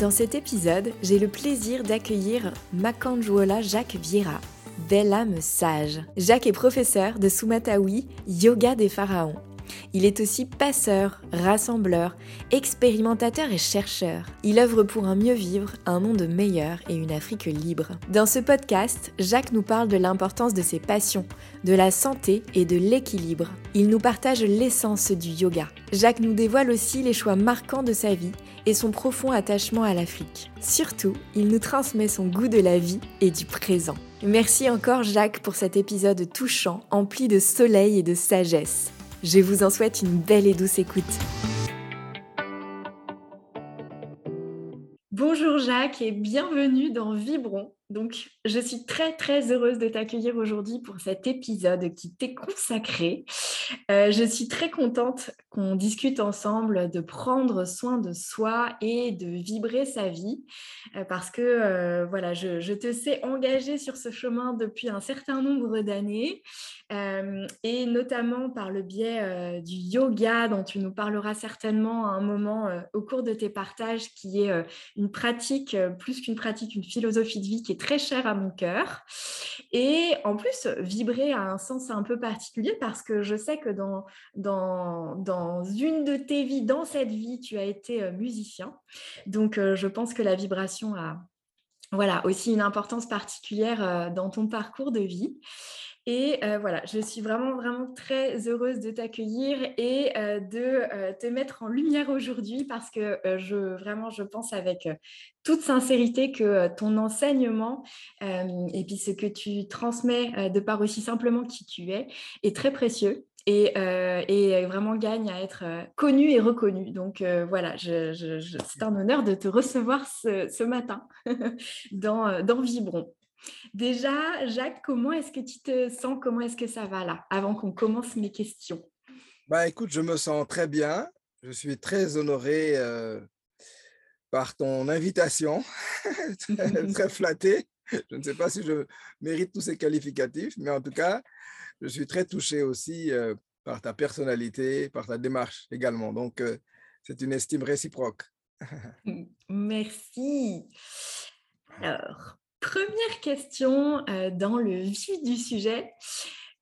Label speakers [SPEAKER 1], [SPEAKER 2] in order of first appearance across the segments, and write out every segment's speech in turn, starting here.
[SPEAKER 1] Dans cet épisode, j'ai le plaisir d'accueillir Makanjuola Jacques Vieira, belle âme sage. Jacques est professeur de Sumatawi, Yoga des Pharaons. Il est aussi passeur, rassembleur, expérimentateur et chercheur. Il œuvre pour un mieux vivre, un monde meilleur et une Afrique libre. Dans ce podcast, Jacques nous parle de l'importance de ses passions, de la santé et de l'équilibre. Il nous partage l'essence du yoga. Jacques nous dévoile aussi les choix marquants de sa vie et son profond attachement à l'Afrique. Surtout, il nous transmet son goût de la vie et du présent. Merci encore Jacques pour cet épisode touchant, empli de soleil et de sagesse. Je vous en souhaite une belle et douce écoute. Bonjour Jacques et bienvenue dans Vibron. Donc, je suis très très heureuse de t'accueillir aujourd'hui pour cet épisode qui t'est consacré. Euh, je suis très contente qu'on discute ensemble de prendre soin de soi et de vibrer sa vie euh, parce que euh, voilà, je, te sais engagée sur ce chemin depuis un certain nombre d'années et notamment par le biais du yoga dont tu nous parleras certainement à un moment au cours de tes partages qui est une pratique, plus qu'une pratique, une philosophie de vie qui est très chère à mon cœur. Et en plus, vibrer a un sens un peu particulier parce que je sais que dans, dans, dans une de tes vies, dans cette vie, tu as été musicien. Donc, je pense que la vibration a voilà, aussi une importance particulière dans ton parcours de vie. Et euh, voilà, je suis vraiment, vraiment très heureuse de t'accueillir et euh, de euh, te mettre en lumière aujourd'hui parce que je, vraiment, je pense avec toute sincérité que ton enseignement et puis ce que tu transmets de par aussi simplement qui tu es est très précieux. Et, et, vraiment gagne à être connu et reconnu. Donc voilà, c'est un honneur de te recevoir ce, ce matin dans, dans Vibron. Déjà, Jacques, comment est-ce que tu te sens? Comment est-ce que ça va là, avant qu'on commence mes questions?
[SPEAKER 2] Bah, Écoute, je me sens très bien. Je suis très honoré euh, par ton invitation, très, flatté. Je ne sais pas si je mérite tous ces qualificatifs, mais en tout cas, je suis très touché aussi euh, par ta personnalité, par ta démarche également. Donc, euh, c'est une estime réciproque.
[SPEAKER 1] Merci. Alors, Première question euh, dans le vif du sujet.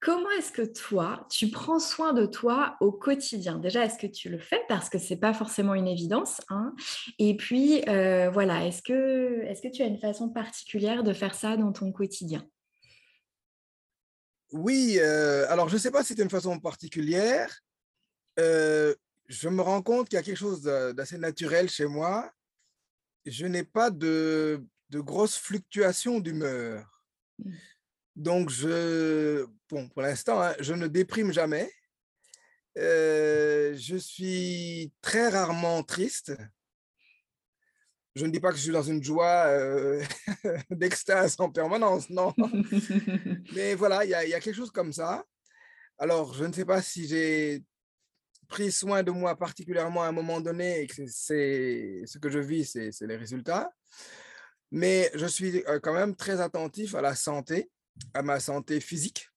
[SPEAKER 1] Comment est-ce que toi, tu prends soin de toi au quotidien? Déjà, est-ce que tu le fais? Parce que ce n'est pas forcément une évidence. Hein Et puis, euh, voilà, est-ce que, est que tu as une façon particulière de faire ça dans ton quotidien?
[SPEAKER 2] Oui, euh, alors je ne sais pas si c'est une façon particulière. je me rends compte qu'il y a quelque chose d'assez naturel chez moi. Je n'ai pas de de grosses fluctuations d'humeur. Mmh. Donc, je, bon, pour l'instant, hein, je ne déprime jamais. Euh, je suis très rarement triste. Je ne dis pas que je suis dans une joie euh, d'extase en permanence, non. Mais voilà, il y, y, a quelque chose comme ça. Alors, je ne sais pas si j'ai pris soin de moi particulièrement à un moment donné et que c'est ce que je vis, c'est les résultats. Mais je suis quand même très attentif à la santé, à ma santé physique,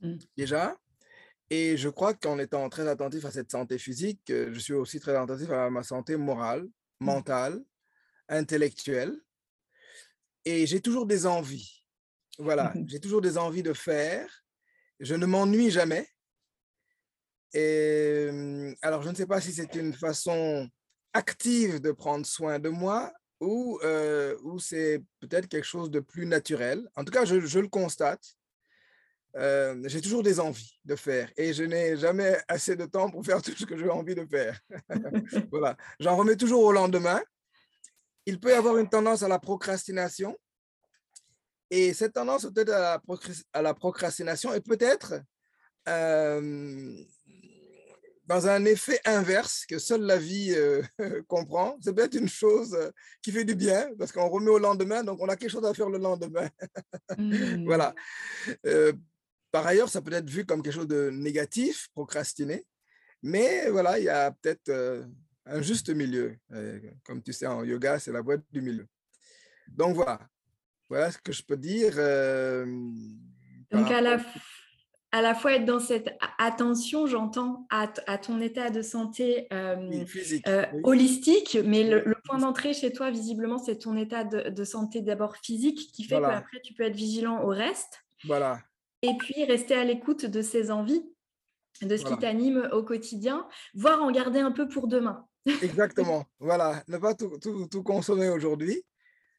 [SPEAKER 2] mmh. déjà. Et je crois qu'en étant très attentif à cette santé physique, je suis aussi très attentif à ma santé morale, mmh. mentale, intellectuelle. Et j'ai toujours des envies. Voilà, j'ai toujours des envies de faire. Je ne m'ennuie jamais. Et alors, je ne sais pas si c'est une façon active de prendre soin de moi ou, ou c'est peut-être quelque chose de plus naturel. En tout cas, je, je le constate. j'ai toujours des envies de faire et je n'ai jamais assez de temps pour faire tout ce que j'ai envie de faire. voilà, j'en remets toujours au lendemain. Il peut y avoir une tendance à la procrastination et cette tendance peut-être à, la procrastination est peut-être dans un effet inverse que seule la vie euh, comprend. C'est peut-être une chose euh, qui fait du bien parce qu'on remet au lendemain, donc on a quelque chose à faire le lendemain. Mmh. Voilà. Euh, par ailleurs, ça peut être vu comme quelque chose de négatif, procrastiner, mais voilà, il y a peut-être un juste milieu. comme tu sais, en yoga, c'est la voie du milieu. Donc voilà, voilà ce que je peux dire.
[SPEAKER 1] donc à la à la fois être dans cette attention, j'entends, à, ton état de santé euh, euh, holistique, mais le, point d'entrée chez toi, visiblement, c'est ton état de, santé d'abord physique qui fait qu'après, tu peux être vigilant au reste.
[SPEAKER 2] Voilà.
[SPEAKER 1] Et puis, rester à l'écoute de ses envies, de ce qui t'anime au quotidien, voire en garder un peu pour demain.
[SPEAKER 2] Exactement. voilà. Ne pas tout, consommer aujourd'hui.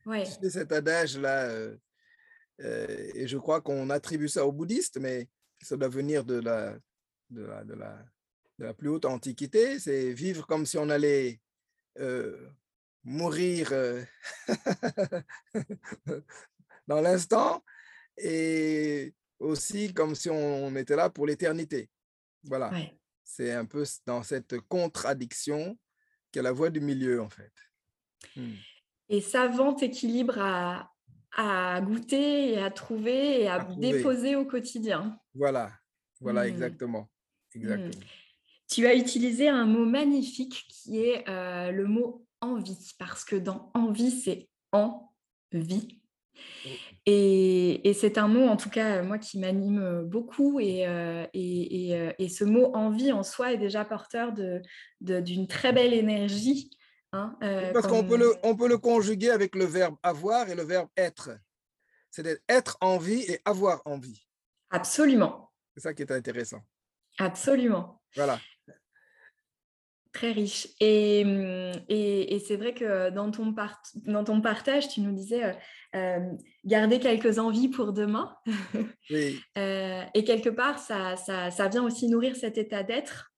[SPEAKER 1] Ouais.
[SPEAKER 2] C'est cet adage-là. Euh, et je crois qu'on attribue ça aux bouddhistes, mais ça doit venir de la, de la, de la, de la plus haute antiquité, c'est vivre comme si on allait euh, mourir euh, dans l'instant et aussi comme si on était là pour l'éternité. Voilà. C'est un peu dans cette contradiction qu'est la voie du milieu, en fait.
[SPEAKER 1] Hmm. Et savant équilibre à, à goûter et à trouver et à, déposer au quotidien.
[SPEAKER 2] Voilà, voilà, mmh. exactement. Mmh. exactement.
[SPEAKER 1] Tu as utilisé un mot magnifique qui est euh, le mot envie, parce que dans envie, c'est en vie. Oh. Et, et c'est un mot, en tout cas, moi, qui m'anime beaucoup. Et, euh, et, euh, et, ce mot envie en soi est déjà porteur d'une de, très belle énergie
[SPEAKER 2] Hein, euh, Parce qu'on peut, le, on peut le conjuguer avec le verbe avoir et le verbe être. C'est être envie et avoir envie.
[SPEAKER 1] Absolument.
[SPEAKER 2] C'est ça qui est intéressant.
[SPEAKER 1] Absolument.
[SPEAKER 2] Voilà.
[SPEAKER 1] Très riche. Et, et, et c'est vrai que dans ton, part, dans ton partage, tu nous disais euh, euh, garder quelques envies pour demain.
[SPEAKER 2] Oui.
[SPEAKER 1] et quelque part, ça, ça, ça, vient aussi nourrir cet état d'être.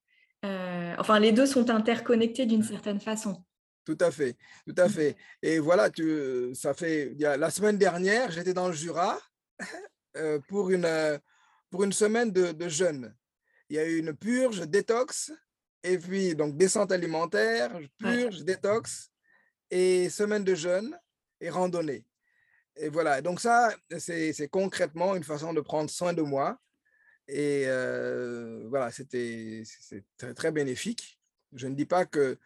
[SPEAKER 1] enfin, les deux sont interconnectés d'une certaine façon.
[SPEAKER 2] Tout à fait, tout à fait. Et voilà, tu, ça fait, la semaine dernière, j'étais dans le Jura euh, pour, une, euh, pour une semaine de, de, jeûne. Il y a eu une purge, détox, et puis donc descente alimentaire, purge, détox, et semaine de jeûne et randonnée. Et voilà, donc ça, c'est concrètement une façon de prendre soin de moi. Et euh, voilà, c'était très, très bénéfique. Je ne dis pas que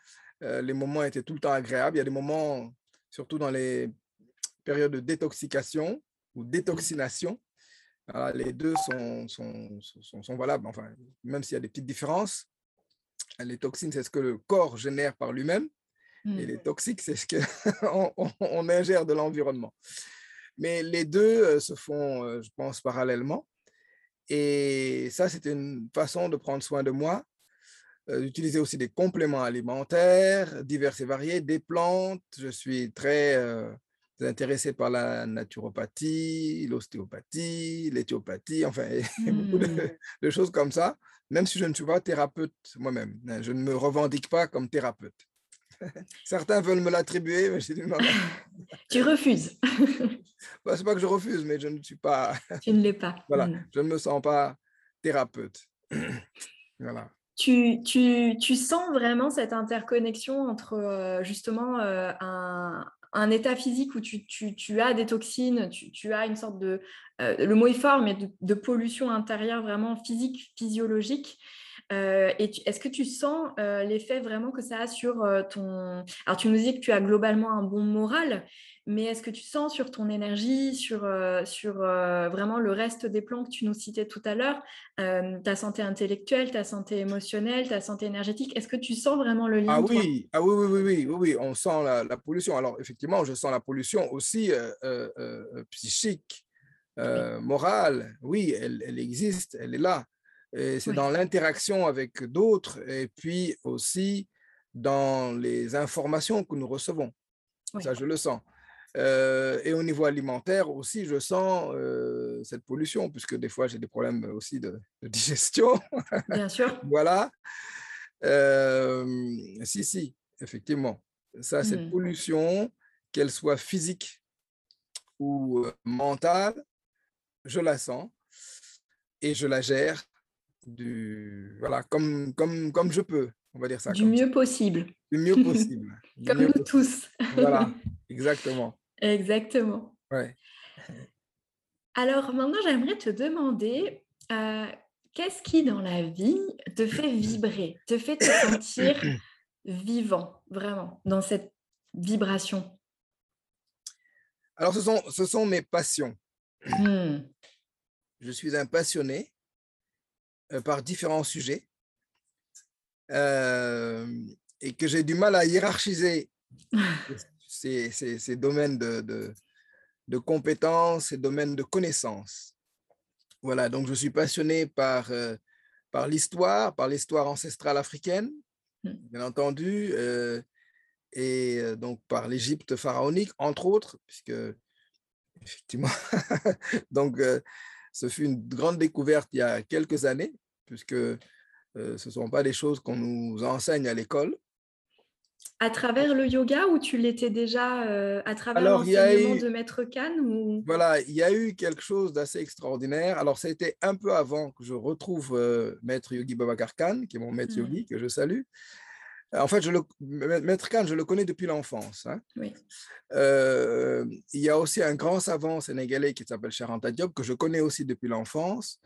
[SPEAKER 2] euh, les moments étaient tout le temps agréables. Il y a des moments, surtout dans les périodes de détoxication ou détoxination. Les deux sont, sont, sont, valables, enfin, même s'il y a des petites différences. Les toxines, c'est ce que le corps génère par lui-même. Et mmh. les toxiques, c'est ce qu'on on, ingère de l'environnement. Mais les deux euh, se font, euh, je pense, parallèlement. Et ça, c'était une façon de prendre soin de moi euh, utiliser aussi des compléments alimentaires divers et variés, des plantes. Je suis très euh, intéressé par la naturopathie, l'ostéopathie, l'éthiopathie, enfin, beaucoup mmh. de, choses comme ça, même si je ne suis pas thérapeute moi-même. Hein, je ne me revendique pas comme thérapeute. Certains veulent me l'attribuer, mais j'ai dit non.
[SPEAKER 1] tu refuses.
[SPEAKER 2] Ce n'est pas que je refuse, mais je ne suis pas.
[SPEAKER 1] Tu ne l'es pas.
[SPEAKER 2] voilà, mmh. je ne me sens pas thérapeute. voilà
[SPEAKER 1] tu, tu, tu, sens vraiment cette interconnexion entre euh, justement euh, un, un, état physique où tu, as des toxines, tu, as une sorte de, euh, le mot est fort, mais de, pollution intérieure vraiment physique, physiologique. et est-ce que tu sens l'effet vraiment que ça a sur ton... Alors tu nous dis que tu as globalement un bon moral, mais est-ce que tu sens sur ton énergie, sur, euh, sur euh, vraiment le reste des plans que tu nous citais tout à l'heure, euh, ta santé intellectuelle, ta santé émotionnelle, ta santé énergétique, est-ce que tu sens vraiment le lien
[SPEAKER 2] ah oui, ah oui, oui, oui, oui, oui, oui, on sent la, la, pollution. Alors effectivement, je sens la pollution aussi psychique, morale. Oui, elle, elle, existe, elle est là. C'est dans l'interaction avec d'autres et puis aussi dans les informations que nous recevons. Ça, je le sens. Euh, et au niveau alimentaire aussi, je sens euh, cette pollution, puisque des fois, j'ai des problèmes aussi de, digestion.
[SPEAKER 1] Bien sûr.
[SPEAKER 2] voilà. Euh, si, si, effectivement. Ça, cette mmh. pollution, qu'elle soit physique ou mentale, je la sens et je la gère du, voilà, comme, comme, comme je peux, on va dire ça.
[SPEAKER 1] Du mieux possible.
[SPEAKER 2] Du mieux possible.
[SPEAKER 1] comme nous tous.
[SPEAKER 2] voilà, exactement.
[SPEAKER 1] Exactement.
[SPEAKER 2] Ouais.
[SPEAKER 1] Alors maintenant, j'aimerais te demander, euh, qu'est-ce qui dans la vie te fait vibrer, te fait te sentir vivant, vraiment, dans cette vibration?
[SPEAKER 2] Alors, ce sont, ce sont mes passions.
[SPEAKER 1] Mmh.
[SPEAKER 2] Je suis un passionné euh, par différents sujets euh, et que j'ai du mal à hiérarchiser ces, domaines de, de, compétences, ces domaines de connaissances. Voilà, donc je suis passionné par, euh, par l'histoire, par l'histoire ancestrale africaine, mmh. bien entendu, euh, et euh, donc par l'Égypte pharaonique, entre autres, puisque effectivement, donc ce fut une grande découverte il y a quelques années, puisque ce ne sont pas des choses qu'on nous enseigne à l'école.
[SPEAKER 1] À travers le yoga ou tu l'étais déjà euh, à travers l'enseignement de Maître Khan ou...
[SPEAKER 2] Voilà, il y a eu quelque chose d'assez extraordinaire. Alors, ça a été un peu avant que je retrouve euh, Maître Yogi Babakar Khan, qui est mon maître mmh. yogi, que je salue. En fait, je le, Maître Khan, je le connais depuis l'enfance. Hein.
[SPEAKER 1] Oui.
[SPEAKER 2] Euh, il y a aussi un grand savant sénégalais qui s'appelle Charanta Diop, que je connais aussi depuis l'enfance.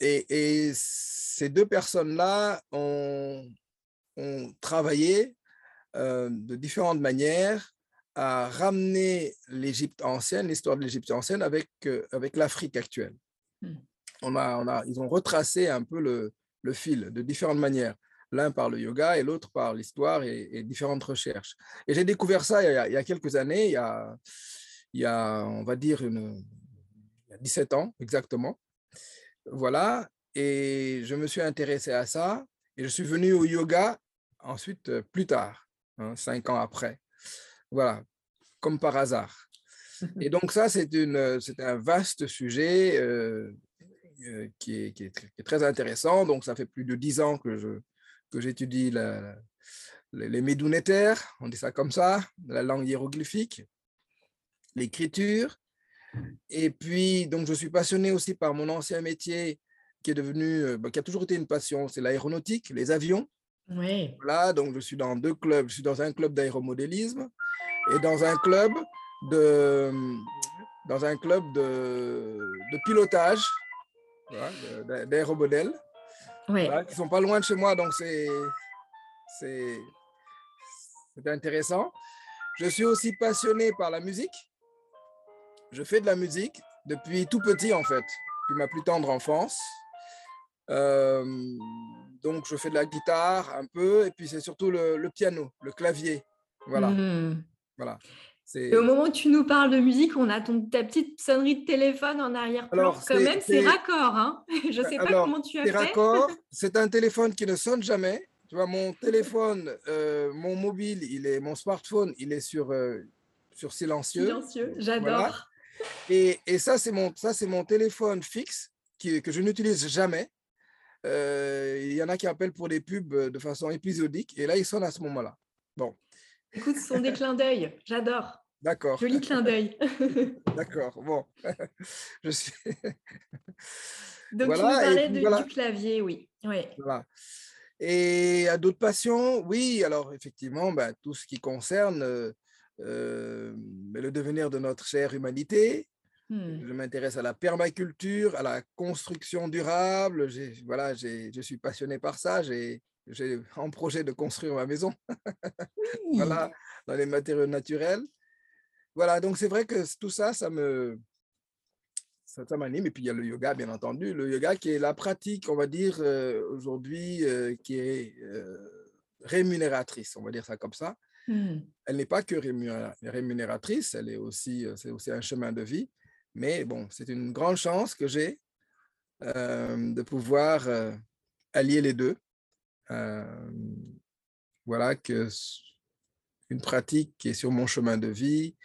[SPEAKER 2] Et, et, ces deux personnes-là ont, ont travaillé euh, de différentes manières à ramener l'Égypte ancienne, l'histoire de l'Égypte ancienne avec, euh, avec l'Afrique actuelle. Hmm. On a, on a, ils ont retracé un peu le, le fil de différentes manières, l'un par le yoga et l'autre par l'histoire et, différentes recherches. Et j'ai découvert ça il y, a, il y, a, quelques années, il y a, il y a on va dire, une, 17 ans exactement. Voilà, et je me suis intéressé à ça et je suis venu au yoga ensuite euh, plus tard. Hein, cinq ans après. Voilà, comme par hasard. Et donc ça, c'est un vaste sujet euh, euh, qui, est, qui, est, très intéressant. Donc ça fait plus de dix ans que, j'étudie les médounétaires, on dit ça comme ça, la langue hiéroglyphique, l'écriture. Et puis, donc, je suis passionné aussi par mon ancien métier qui est devenu, euh, bah, qui a toujours été une passion, c'est l'aéronautique, les avions.
[SPEAKER 1] Oui.
[SPEAKER 2] Là, donc je suis dans deux clubs. Je suis dans un club d'aéromodélisme et dans un club de, dans un club de, de pilotage voilà, d'aéromodèles
[SPEAKER 1] oui.
[SPEAKER 2] qui sont pas loin de chez moi, donc c'est c'est intéressant. Je suis aussi passionné par la musique. Je fais de la musique depuis tout petit en fait, depuis ma plus tendre enfance. Euh, donc, je fais de la guitare un peu, et puis c'est surtout le, piano, le clavier. Voilà.
[SPEAKER 1] Mmh.
[SPEAKER 2] voilà.
[SPEAKER 1] Et au moment où tu nous parles de musique, on a ton, ta petite sonnerie de téléphone en arrière-plan. Quand même, c'est raccord. Hein je ne sais pas comment tu as fait.
[SPEAKER 2] raccord. C'est un téléphone qui ne sonne jamais. Tu vois, mon téléphone, euh, mon mobile, il est, mon smartphone, il est sur, euh, sur silencieux.
[SPEAKER 1] Silencieux, j'adore.
[SPEAKER 2] Et, et, ça, c'est mon, ça, mon téléphone fixe qui, que je n'utilise jamais. Euh, il y en a qui appellent pour des pubs euh, de façon épisodique et là, ils sonnent à ce moment-là. Bon.
[SPEAKER 1] Écoute, ce sont des clins d'œil. J'adore.
[SPEAKER 2] D'accord.
[SPEAKER 1] Joli clin d'œil.
[SPEAKER 2] D'accord. Bon. Je suis.
[SPEAKER 1] Donc, tu nous parlais du clavier, oui. oui.
[SPEAKER 2] Voilà. Et à d'autres passions, oui, alors effectivement, ben, tout ce qui concerne euh, le devenir de notre chère humanité,
[SPEAKER 1] Mmh.
[SPEAKER 2] Je m'intéresse à la permaculture, à la construction durable. Voilà, je suis passionné par ça. J'ai en projet de construire ma maison. voilà, dans les matériaux naturels. Voilà, donc c'est vrai que tout ça, ça me ça, m'anime. Et puis il y a le yoga, bien entendu. Le yoga qui est la pratique, on va dire, euh, aujourd'hui, euh, qui est euh, rémunératrice, on va dire ça comme ça.
[SPEAKER 1] Mmh.
[SPEAKER 2] Elle n'est pas que rémunératrice, elle est aussi, c'est aussi un chemin de vie. Mais bon, c'est une grande chance que j'ai euh, de pouvoir euh, allier les deux. Euh, voilà, que une pratique qui est sur mon chemin de vie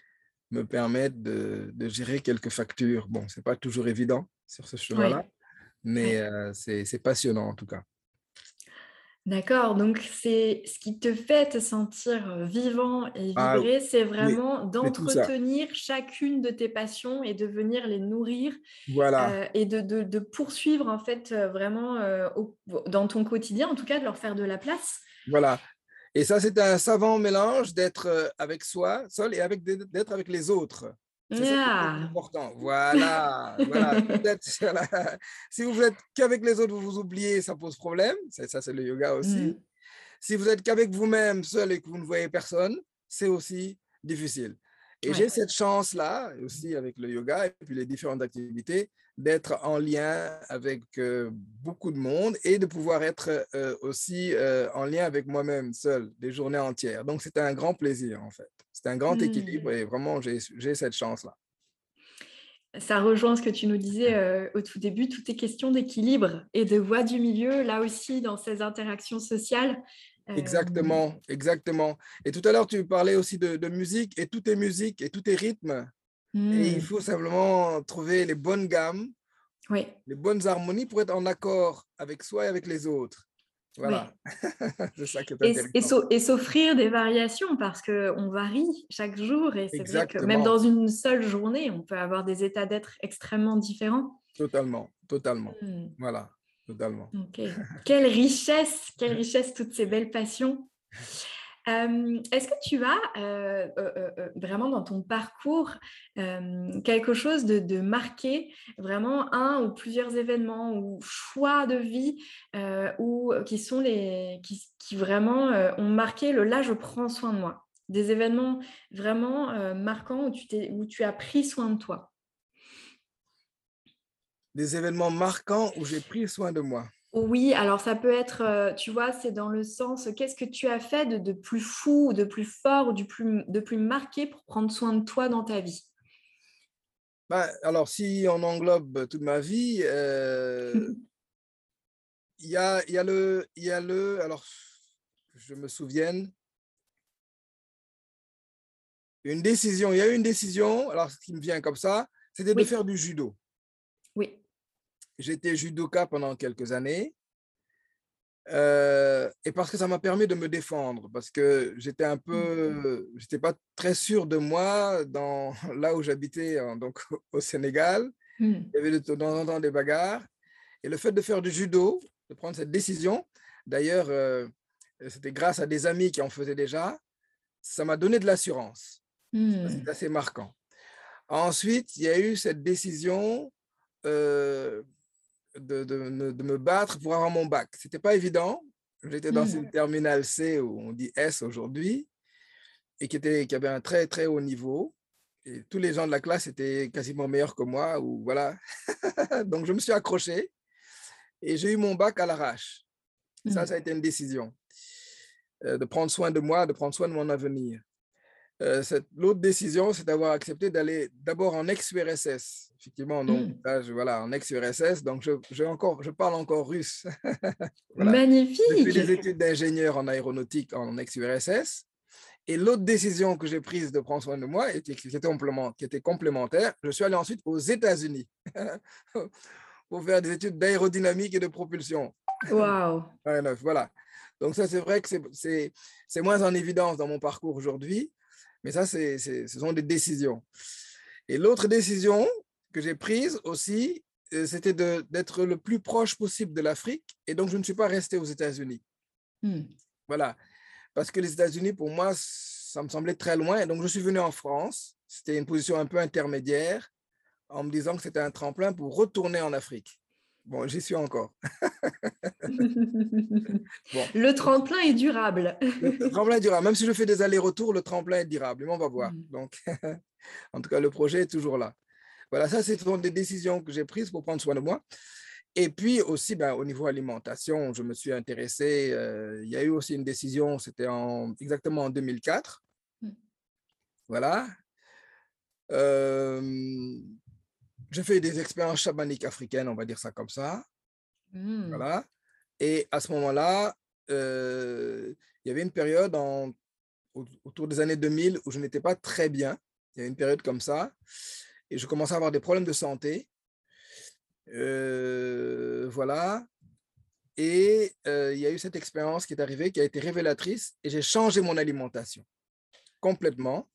[SPEAKER 2] me permette de, de gérer quelques factures. Bon, ce n'est pas toujours évident sur ce chemin-là, mais euh, c'est passionnant en tout cas.
[SPEAKER 1] D'accord, donc c'est ce qui te fait te sentir vivant et ah vibrer, c'est vraiment d'entretenir chacune de tes passions et de venir les nourrir
[SPEAKER 2] voilà.
[SPEAKER 1] et de, de, de, poursuivre en fait vraiment dans ton quotidien, en tout cas de leur faire de la place.
[SPEAKER 2] Voilà. Et ça, c'est un savant mélange d'être avec soi, seul, et avec d'être avec les autres. C'est ah. important. Voilà. voilà. Si vous êtes qu'avec les autres, vous vous oubliez, ça pose problème. Ça, c'est le yoga aussi. Mm. Si vous êtes qu'avec vous-même, seul et que vous ne voyez personne, c'est aussi difficile. Et j'ai cette chance-là, aussi avec le yoga et puis les différentes activités, d'être en lien avec euh, beaucoup de monde et de pouvoir être euh, aussi euh, en lien avec moi-même seul des journées entières. Donc, c'est un grand plaisir, en fait. C'est un grand équilibre mmh. et vraiment, j'ai cette chance-là.
[SPEAKER 1] Ça rejoint ce que tu nous disais au tout début, tout est question d'équilibre et de voie du milieu, là aussi, dans ces interactions sociales.
[SPEAKER 2] Exactement, exactement. Et tout à l'heure, tu parlais aussi de, musique, et tout est musique, et tout est rythme. Et il mmh. faut simplement trouver les bonnes gammes,
[SPEAKER 1] oui.
[SPEAKER 2] les bonnes harmonies pour être en accord avec soi et avec les autres. Voilà.
[SPEAKER 1] c'est ça qui est intéressant. Et, s'offrir des variations parce qu'on varie chaque jour. Et c'est vrai que même dans une seule journée, on peut avoir des états d'être extrêmement différents.
[SPEAKER 2] Totalement, totalement. Mmh. Voilà totalement.
[SPEAKER 1] quelle richesse, quelle richesse, toutes ces belles passions. Euh, est-ce que tu as euh, euh, vraiment dans ton parcours quelque chose de, marqué, vraiment un ou plusieurs événements ou choix de vie qui sont les qui, qui vraiment ont marqué le là je prends soin de moi, des événements vraiment marquants où tu, où tu as pris soin de toi?
[SPEAKER 2] Des événements marquants où j'ai pris soin de moi.
[SPEAKER 1] Oui, alors ça peut être, euh, tu vois, c'est dans le sens, qu'est-ce que tu as fait de, plus fou, de plus fort ou plus, de plus marqué pour prendre soin de toi dans ta vie?
[SPEAKER 2] Ben, Alors, si on englobe toute ma vie, euh, il y, a, y, a le, y a le, alors, je me souvienne, une décision, il y a eu une décision, alors ce qui me vient comme ça, c'était de faire du judo. J'étais judoka pendant quelques années. Euh, et parce que ça m'a permis de me défendre, parce que j'étais un peu, j'étais pas très sûr de moi dans là où j'habitais, donc au Sénégal. Mmh. Il y avait de temps en temps des bagarres. Et le fait de faire du judo, de prendre cette décision, d'ailleurs, euh, c'était grâce à des amis qui en faisaient déjà, ça m'a donné de l'assurance. C'est assez marquant. Ensuite, il y a eu cette décision euh, de, de, me battre pour avoir mon bac. Ce n'était pas évident. J'étais dans une terminale C, où on dit S aujourd'hui, et qui, était, qui avait un très, très haut niveau. Et tous les gens de la classe étaient quasiment meilleurs que moi. Ou voilà. Donc, je me suis accroché et j'ai eu mon bac à l'arrache. Ça, ça a été une décision euh, de prendre soin de moi, de prendre soin de mon avenir. Euh, l'autre décision, c'est d'avoir accepté d'aller d'abord en ex-URSS. Effectivement, donc, là, je, voilà, en ex-URSS, donc je, je, encore, je parle encore russe.
[SPEAKER 1] Magnifique.
[SPEAKER 2] J'ai fait des études d'ingénieur en aéronautique en ex-URSS. Et l'autre décision que j'ai prise de prendre soin de moi, et qui, était, qui était complémentaire, je suis allé ensuite aux États-Unis pour faire des études d'aérodynamique et de propulsion.
[SPEAKER 1] Waouh!
[SPEAKER 2] voilà. Donc ça, c'est vrai que c'est moins en évidence dans mon parcours aujourd'hui, mais ça, c'est, ce sont des décisions. Et l'autre décision que j'ai prise aussi, euh, c'était d'être le plus proche possible de l'Afrique. Et donc, je ne suis pas resté aux États-Unis. Hmm. Voilà. Parce que les États-Unis, pour moi, ça me semblait très loin. Et donc, je suis venu en France. C'était une position un peu intermédiaire en me disant que c'était un tremplin pour retourner en Afrique. Bon, j'y suis encore.
[SPEAKER 1] Le tremplin est durable.
[SPEAKER 2] le tremplin est durable. Même si je fais des allers-retours, le tremplin est durable. Mais on va voir. Mm. Donc, en tout cas, le projet est toujours là. Voilà, ça, c'est des décisions que j'ai prises pour prendre soin de moi. Et puis aussi, ben, au niveau alimentation, je me suis intéressé. Euh, il y a eu aussi une décision, c'était en, exactement en 2004. Mm. Voilà. Euh, j'ai fait des expériences chamaniques africaines, on va dire ça comme ça. Mmh. Voilà. Et à ce moment-là, euh, il y avait une période en autour des années 2000 où je n'étais pas très bien. Il y a une période comme ça. Et je commençais à avoir des problèmes de santé. Euh, voilà. Et euh, il y a eu cette expérience qui est arrivée, qui a été révélatrice, et j'ai changé mon alimentation complètement.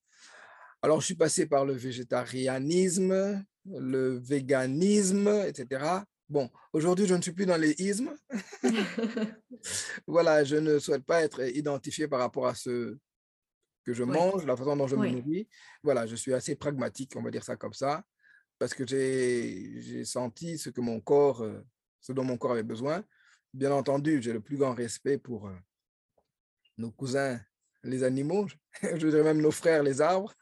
[SPEAKER 2] Alors, je suis passé par le végétarianisme, le véganisme, etc. Bon, aujourd'hui, je ne suis plus dans les ismes. voilà, je ne souhaite pas être identifié par rapport à ce que je mange, la façon dont je me nourris. Voilà, je suis assez pragmatique, on va dire ça comme ça, parce que j'ai senti ce que mon corps, euh, ce dont mon corps avait besoin. Bien entendu, j'ai le plus grand respect pour euh, nos cousins, les animaux, je dirais même nos frères, les arbres.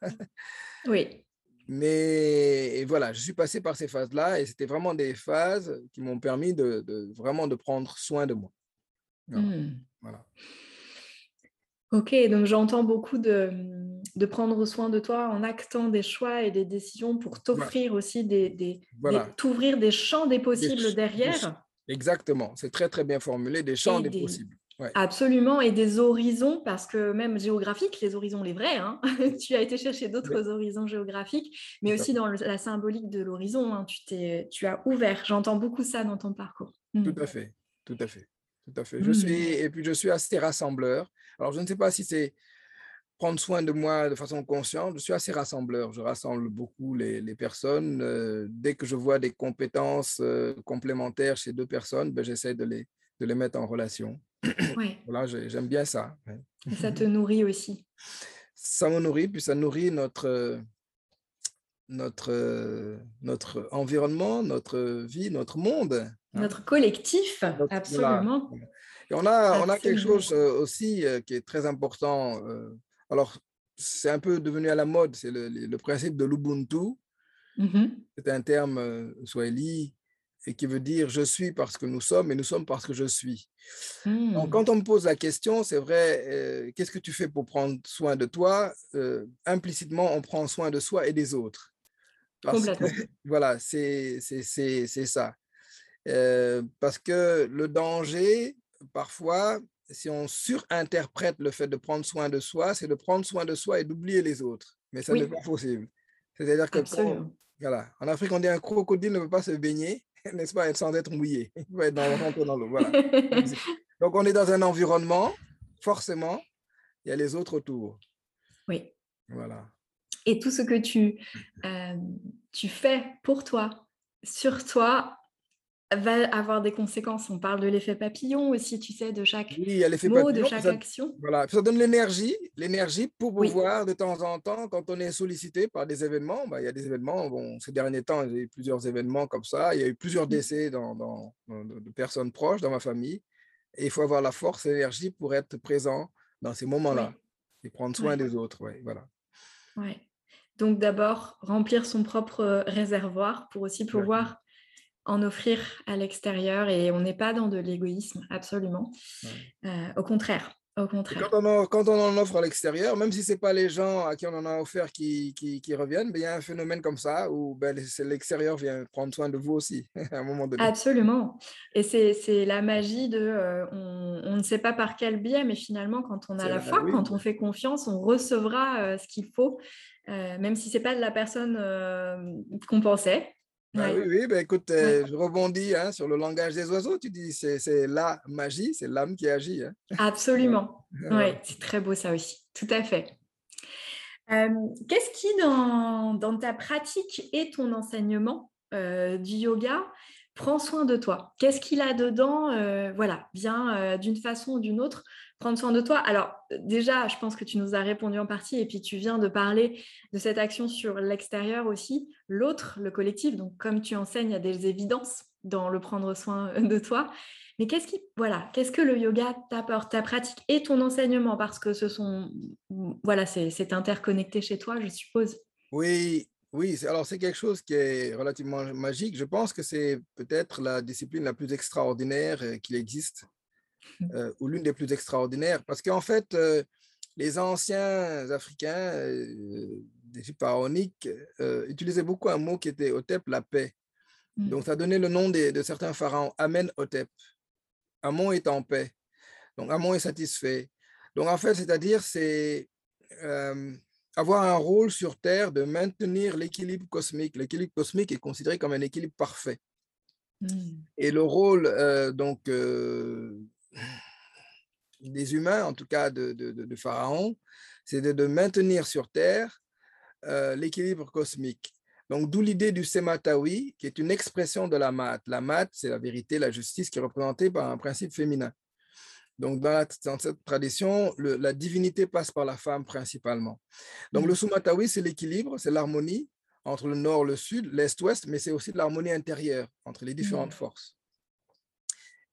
[SPEAKER 1] oui.
[SPEAKER 2] Mais voilà, je suis passé par ces phases-là et c'était vraiment des phases qui m'ont permis de, vraiment de prendre soin de moi.
[SPEAKER 1] Voilà. Mmh. Ok, donc j'entends beaucoup de, de, prendre soin de toi en actant des choix et des décisions pour t'offrir aussi des, des, t'ouvrir des champs des possibles derrière.
[SPEAKER 2] Exactement, c'est très très bien formulé, des champs des, possibles.
[SPEAKER 1] Absolument, et des horizons, parce que même géographiques, les horizons les vrais, hein, tu as été chercher d'autres horizons géographiques, mais aussi dans la symbolique de l'horizon, hein, tu, tu as ouvert. J'entends beaucoup ça dans ton parcours.
[SPEAKER 2] Mmh. Tout à fait, tout à fait, tout à fait. Je suis, mmh. et puis je suis assez rassembleur. Alors je ne sais pas si c'est prendre soin de moi de façon consciente, je suis assez rassembleur. Je rassemble beaucoup les, les personnes. Euh, dès que je vois des compétences euh, complémentaires chez deux personnes, ben, j'essaie de les, de les mettre en relation.
[SPEAKER 1] Ouais.
[SPEAKER 2] voilà, j'aime bien ça.
[SPEAKER 1] Et ça te nourrit aussi.
[SPEAKER 2] Ça me nourrit, puis ça nourrit notre, notre, notre environnement, notre vie, notre monde.
[SPEAKER 1] Notre collectif, absolument.
[SPEAKER 2] Et on a, on a quelque chose euh, aussi qui est très important alors, c'est un peu devenu à la mode, c'est le, principe de l'Ubuntu.
[SPEAKER 1] Mmh
[SPEAKER 2] c'est un terme euh, swahili et qui veut dire je suis parce que nous sommes et nous sommes parce que je suis. Donc, mmh. quand on me pose la question, c'est vrai, euh, qu'est-ce que tu fais pour prendre soin de toi? Euh, Implicitement, on prend soin de soi et des autres.
[SPEAKER 1] Complètement.
[SPEAKER 2] voilà, c'est ça. parce que le danger, parfois, si on surinterprète le fait de prendre soin de soi, c'est de prendre soin de soi et d'oublier les autres. Mais ça n'est pas possible. C'est-à-dire que voilà, en Afrique, on dit un crocodile ne peut pas se baigner, n'est-ce pas, sans être mouillé. Il va être dans, dans l'eau. Voilà. Donc, on est dans un environnement, forcément, il y a les autres autour.
[SPEAKER 1] Oui.
[SPEAKER 2] Voilà.
[SPEAKER 1] Et tout ce que tu, euh, tu fais pour toi, sur toi, va avoir des conséquences. On parle de l'effet papillon aussi, tu sais, de chaque mot, de chaque action.
[SPEAKER 2] Voilà, ça donne l'énergie, l'énergie pour pouvoir de temps en temps, quand on est sollicité par des événements, bah, il y a des événements, bon, ces derniers temps, il y a eu plusieurs événements comme ça, il y a eu plusieurs mmh. décès dans, dans, de personnes proches dans ma famille, et il faut avoir la force, l'énergie pour être présent dans ces moments-là et prendre soin des autres. Ouais, voilà.
[SPEAKER 1] Ouais. Donc d'abord, remplir son propre euh, réservoir pour aussi pouvoir en offrir à l'extérieur et on n'est pas dans de l'égoïsme, absolument. Euh, au contraire. Au contraire.
[SPEAKER 2] Quand on, quand on, en offre à l'extérieur, même si ce n'est pas les gens à qui on en a offert qui, qui, reviennent, ben, il y a un phénomène comme ça où ben, l'extérieur vient prendre soin de vous aussi à un moment donné.
[SPEAKER 1] Absolument. Et c'est la magie de euh, on, ne sait pas par quel biais, mais finalement, quand on a la, foi, quand on fait confiance, on recevra euh, ce qu'il faut, même si ce n'est pas de la personne qu'on pensait.
[SPEAKER 2] Bah oui, oui bah écoute, euh, je rebondis hein, sur le langage des oiseaux. Tu dis, c'est la magie, c'est l'âme qui agit. Hein.
[SPEAKER 1] Absolument. oui, c'est très beau ça aussi. Tout à fait. Qu'est-ce qui, dans, dans, ta pratique et ton enseignement euh, du yoga, prend soin de toi? Qu'est-ce qu'il a dedans euh, Voilà, bien d'une façon ou d'une autre prendre soin de toi. Alors déjà, je pense que tu nous as répondu en partie et puis tu viens de parler de cette action sur l'extérieur aussi, l'autre, le collectif. Donc comme tu enseignes, il y a des évidences dans le prendre soin de toi. Mais qu'est-ce qui, voilà, qu'est-ce que le yoga t'apporte, ta pratique et ton enseignement? Parce que ce sont, voilà, c'est interconnecté chez toi, je suppose.
[SPEAKER 2] Oui, oui. Alors c'est quelque chose qui est relativement magique. Je pense que c'est peut-être la discipline la plus extraordinaire euh, qu'il existe. Euh, ou l'une des plus extraordinaires, parce qu'en fait, euh, les anciens Africains euh, d'Égypte pharaonique utilisaient beaucoup un mot qui était Otep, la paix. Mmh. Donc, ça donnait le nom de, certains pharaons, Amen Otep. Amon est en paix. Donc, Amon est satisfait. Donc, en fait, c'est-à-dire, c'est euh, avoir un rôle sur Terre de maintenir l'équilibre cosmique. L'équilibre cosmique est considéré comme un équilibre parfait. Hmm. Et le rôle euh, donc euh, des humains, en tout cas de, de, Pharaon, c'est de, maintenir sur Terre l'équilibre cosmique. Donc, d'où l'idée du Sematawi, qui est une expression de la mat. La mat, c'est la vérité, la justice, qui est représentée par un principe féminin. Donc, dans, cette tradition, la divinité passe par la femme principalement. Donc, le. Sumatawi, c'est l'équilibre, c'est l'harmonie entre le nord, le sud, l'est-ouest, mais c'est aussi l'harmonie intérieure entre les différentes mm. forces.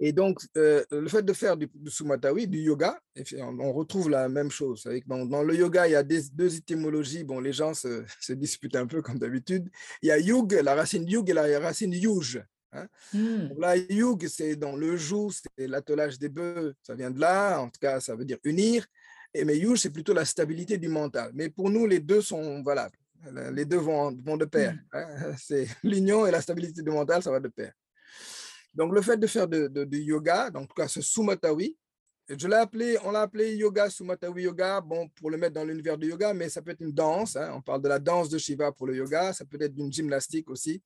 [SPEAKER 2] Et donc, euh, le fait de faire du, Sumatawi, du yoga, on, retrouve la même chose. Dans, dans, le yoga, il y a deux étymologies. Bon, les gens se, se disputent un peu comme d'habitude. Il y a yug, la racine yug et la racine yuj. Hein. La yug, c'est dans le joug, c'est l'attelage des bœufs, ça vient de là, en tout cas, ça veut dire unir. Et mais yuj, c'est plutôt la stabilité du mental. Mais pour nous, les deux sont valables. Les deux vont, vont de pair. Mmh. Hein. C'est l'union et la stabilité du mental, ça va de pair. Donc, le fait de faire du de, yoga, donc, en tout cas, ce sumatawi, je l'ai appelé, on l'a appelé yoga, sumatawi yoga, bon, pour le mettre dans l'univers du yoga, mais ça peut être une danse. Hein. on parle de la danse de Shiva pour le yoga, ça peut être une gymnastique aussi.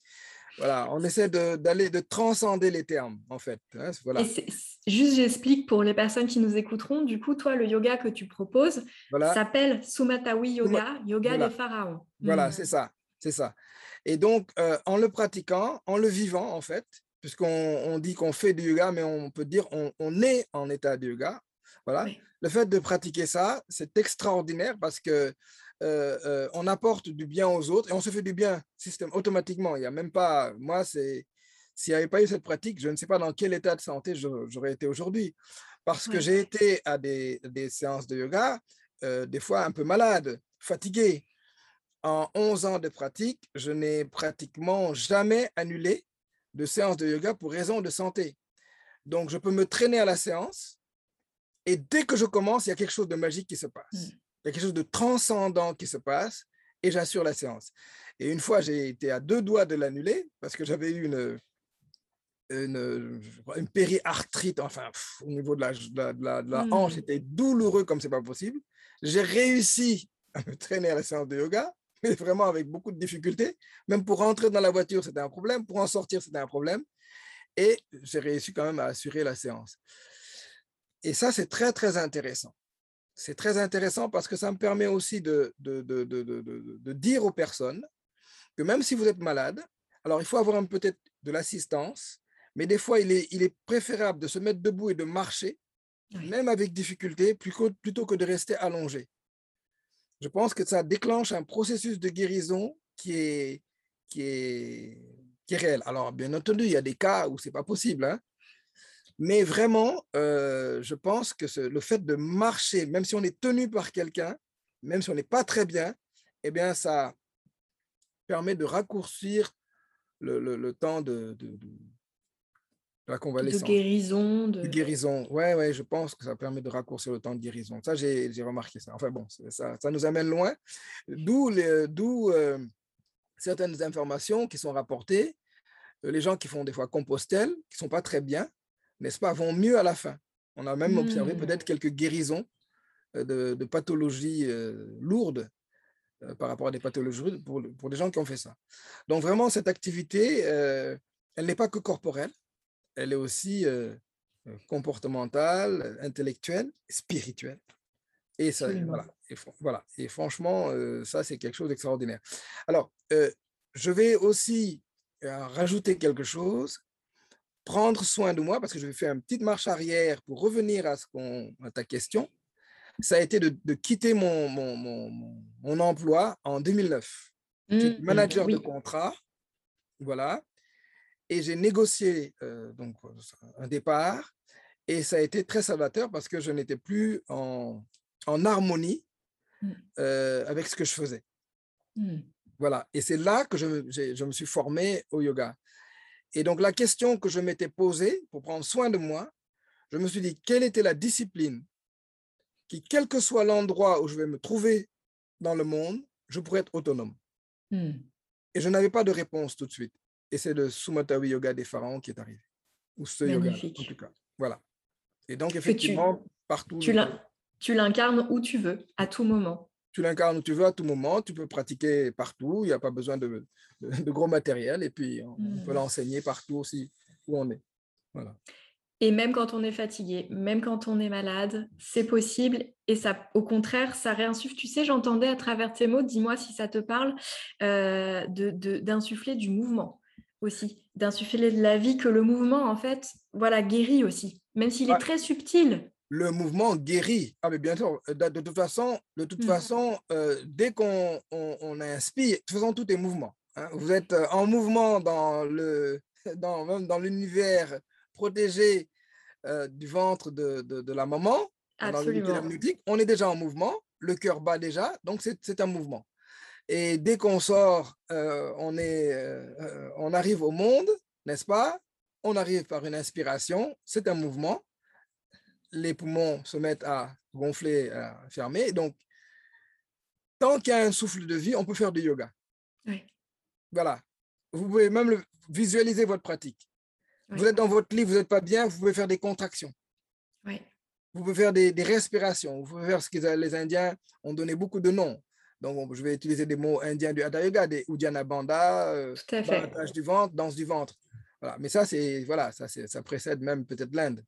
[SPEAKER 2] Voilà, on essaie d'aller, de, transcender les termes, en fait. Hein, voilà.
[SPEAKER 1] juste, j'explique pour les personnes qui nous écouteront. Du coup, toi, le yoga que tu proposes s'appelle Sumatawi Yoga, yoga des pharaons.
[SPEAKER 2] Voilà, hmm. c'est ça, c'est ça. Et donc, euh, en le pratiquant, en le vivant, en fait, puisqu'on on dit qu'on fait du yoga, mais on peut dire on, on est en état de yoga. Voilà. Le fait de pratiquer ça, c'est extraordinaire parce que euh, euh, on apporte du bien aux autres et on se fait du bien système, automatiquement. Il n'y a même pas, moi, c'est, s'il n'y avait pas eu cette pratique, je ne sais pas dans quel état de santé j'aurais été aujourd'hui. Parce que j'ai été à des, séances de yoga, euh, des fois un peu malade, fatigué. En 11 ans de pratique, je n'ai pratiquement jamais annulé de séance de yoga pour raison de santé. Donc, je peux me traîner à la séance et dès que je commence, il y a quelque chose de magique qui se passe. Mmh. Il y a quelque chose de transcendant qui se passe et j'assure la séance. Et une fois, j'ai été à deux doigts de l'annuler parce que j'avais eu une, une, une périarthrite, enfin, au niveau de la, de la, de la, mmh. hanche, c'était douloureux comme c'est pas possible. J'ai réussi à me traîner à la séance de yoga, mais vraiment avec beaucoup de difficultés. Même pour rentrer dans la voiture, c'était un problème. Pour en sortir, c'était un problème. Et j'ai réussi quand même à assurer la séance. Et ça, c'est très, très intéressant c'est très intéressant parce que ça me permet aussi de, de, de, de, dire aux personnes que même si vous êtes malade, alors il faut avoir peut-être de l'assistance, mais des fois, il est, il est préférable de se mettre debout et de marcher, même avec difficulté, plutôt que de rester allongé. Je pense que ça déclenche un processus de guérison qui est, qui est, qui est réel. Alors, bien entendu, il y a des cas où ce n'est pas possible. Hein, mais vraiment, euh, je pense que le fait de marcher, même si on est tenu par quelqu'un, même si on n'est pas très bien, eh bien, ça permet de raccourcir le, temps de, la convalescence.
[SPEAKER 1] De guérison.
[SPEAKER 2] De, guérison. Ouais, ouais, je pense que ça permet de raccourcir le temps de guérison. Ça, j'ai remarqué ça. Enfin bon, ça, ça nous amène loin. D'où euh, certaines informations qui sont rapportées. Euh, les gens qui font des fois Compostelle, qui ne sont pas très bien, n'est-ce pas, vont mieux à la fin. On a même observé mmh. peut-être quelques guérisons euh, de, pathologies euh, lourdes euh, par rapport à des pathologies pour, pour des gens qui ont fait ça. Donc vraiment, cette activité, elle n'est pas que corporelle, elle est aussi comportementale, intellectuelle, spirituelle. Et, ça, voilà, et, voilà. et franchement, ça, c'est quelque chose d'extraordinaire. Alors, je vais aussi rajouter quelque chose prendre soin de moi, parce que je vais faire une petite marche arrière pour revenir à, ce qu'on, à ta question, ça a été de, de quitter mon, mon, mon, mon, emploi en 2009. J'étais mmh, manager de contrat, voilà, et j'ai négocié euh, donc, un départ, et ça a été très salvateur parce que je n'étais plus en, en harmonie mmh. euh, avec ce que je faisais. Mmh. Voilà, et c'est là que je, je me suis formé au yoga. Et donc, la question que je m'étais posée pour prendre soin de moi, je me suis dit, quelle était la discipline qui, quel que soit l'endroit où je vais me trouver dans le monde, je pourrais être autonome. Hmm. Et je n'avais pas de réponse tout de suite. Et c'est le Sumatawi Yoga des pharaons qui est arrivé. Ou ce yoga, en tout cas. Voilà. Et donc, effectivement, partout.
[SPEAKER 1] Tu l'incarnes où tu veux, à tout moment.
[SPEAKER 2] tu l'incarnes où tu veux à tout moment, tu peux pratiquer partout, il n'y a pas besoin de, de, gros matériel et puis on, peut hmm. l'enseigner partout aussi où on est. Voilà.
[SPEAKER 1] Et même quand on est fatigué, même quand on est malade, c'est possible. Et ça, au contraire, ça réinsuffle. Tu sais, j'entendais à travers tes mots, dis-moi si ça te parle, euh, d'insuffler du mouvement aussi, d'insuffler de la vie, que le mouvement, en fait, voilà, guérit aussi, même s'il est très subtil.
[SPEAKER 2] Le mouvement guérit. Ah, mais bien sûr, de, toute façon, de toute mmh. façon euh, dès qu'on on, inspire, de toute façon, tout est mouvement. Hein. Vous êtes euh, en mouvement dans le, dans, même dans l'univers protégé euh, du ventre de, de, la maman, on est déjà en mouvement, le cœur bat déjà, donc c'est un mouvement. Et dès qu'on sort, euh, on, est, euh, on arrive au monde, n'est-ce pas? On arrive par une inspiration, c'est un mouvement. Les poumons se mettent à gonfler, à fermer. Donc, tant qu'il y a un souffle de vie, on peut faire du yoga. Voilà. Vous pouvez même visualiser votre pratique. Vous êtes dans votre lit, vous n'êtes pas bien, vous pouvez faire des contractions. Vous pouvez faire des, respirations. Vous pouvez faire ce que les Indiens ont donné beaucoup de noms. Donc, je vais utiliser des mots indiens du Hatha Yoga, des Uddiyana Bandha, euh, du ventre, danse du ventre. Voilà. Mais ça, c'est voilà, ça, ça précède même peut-être l'Inde.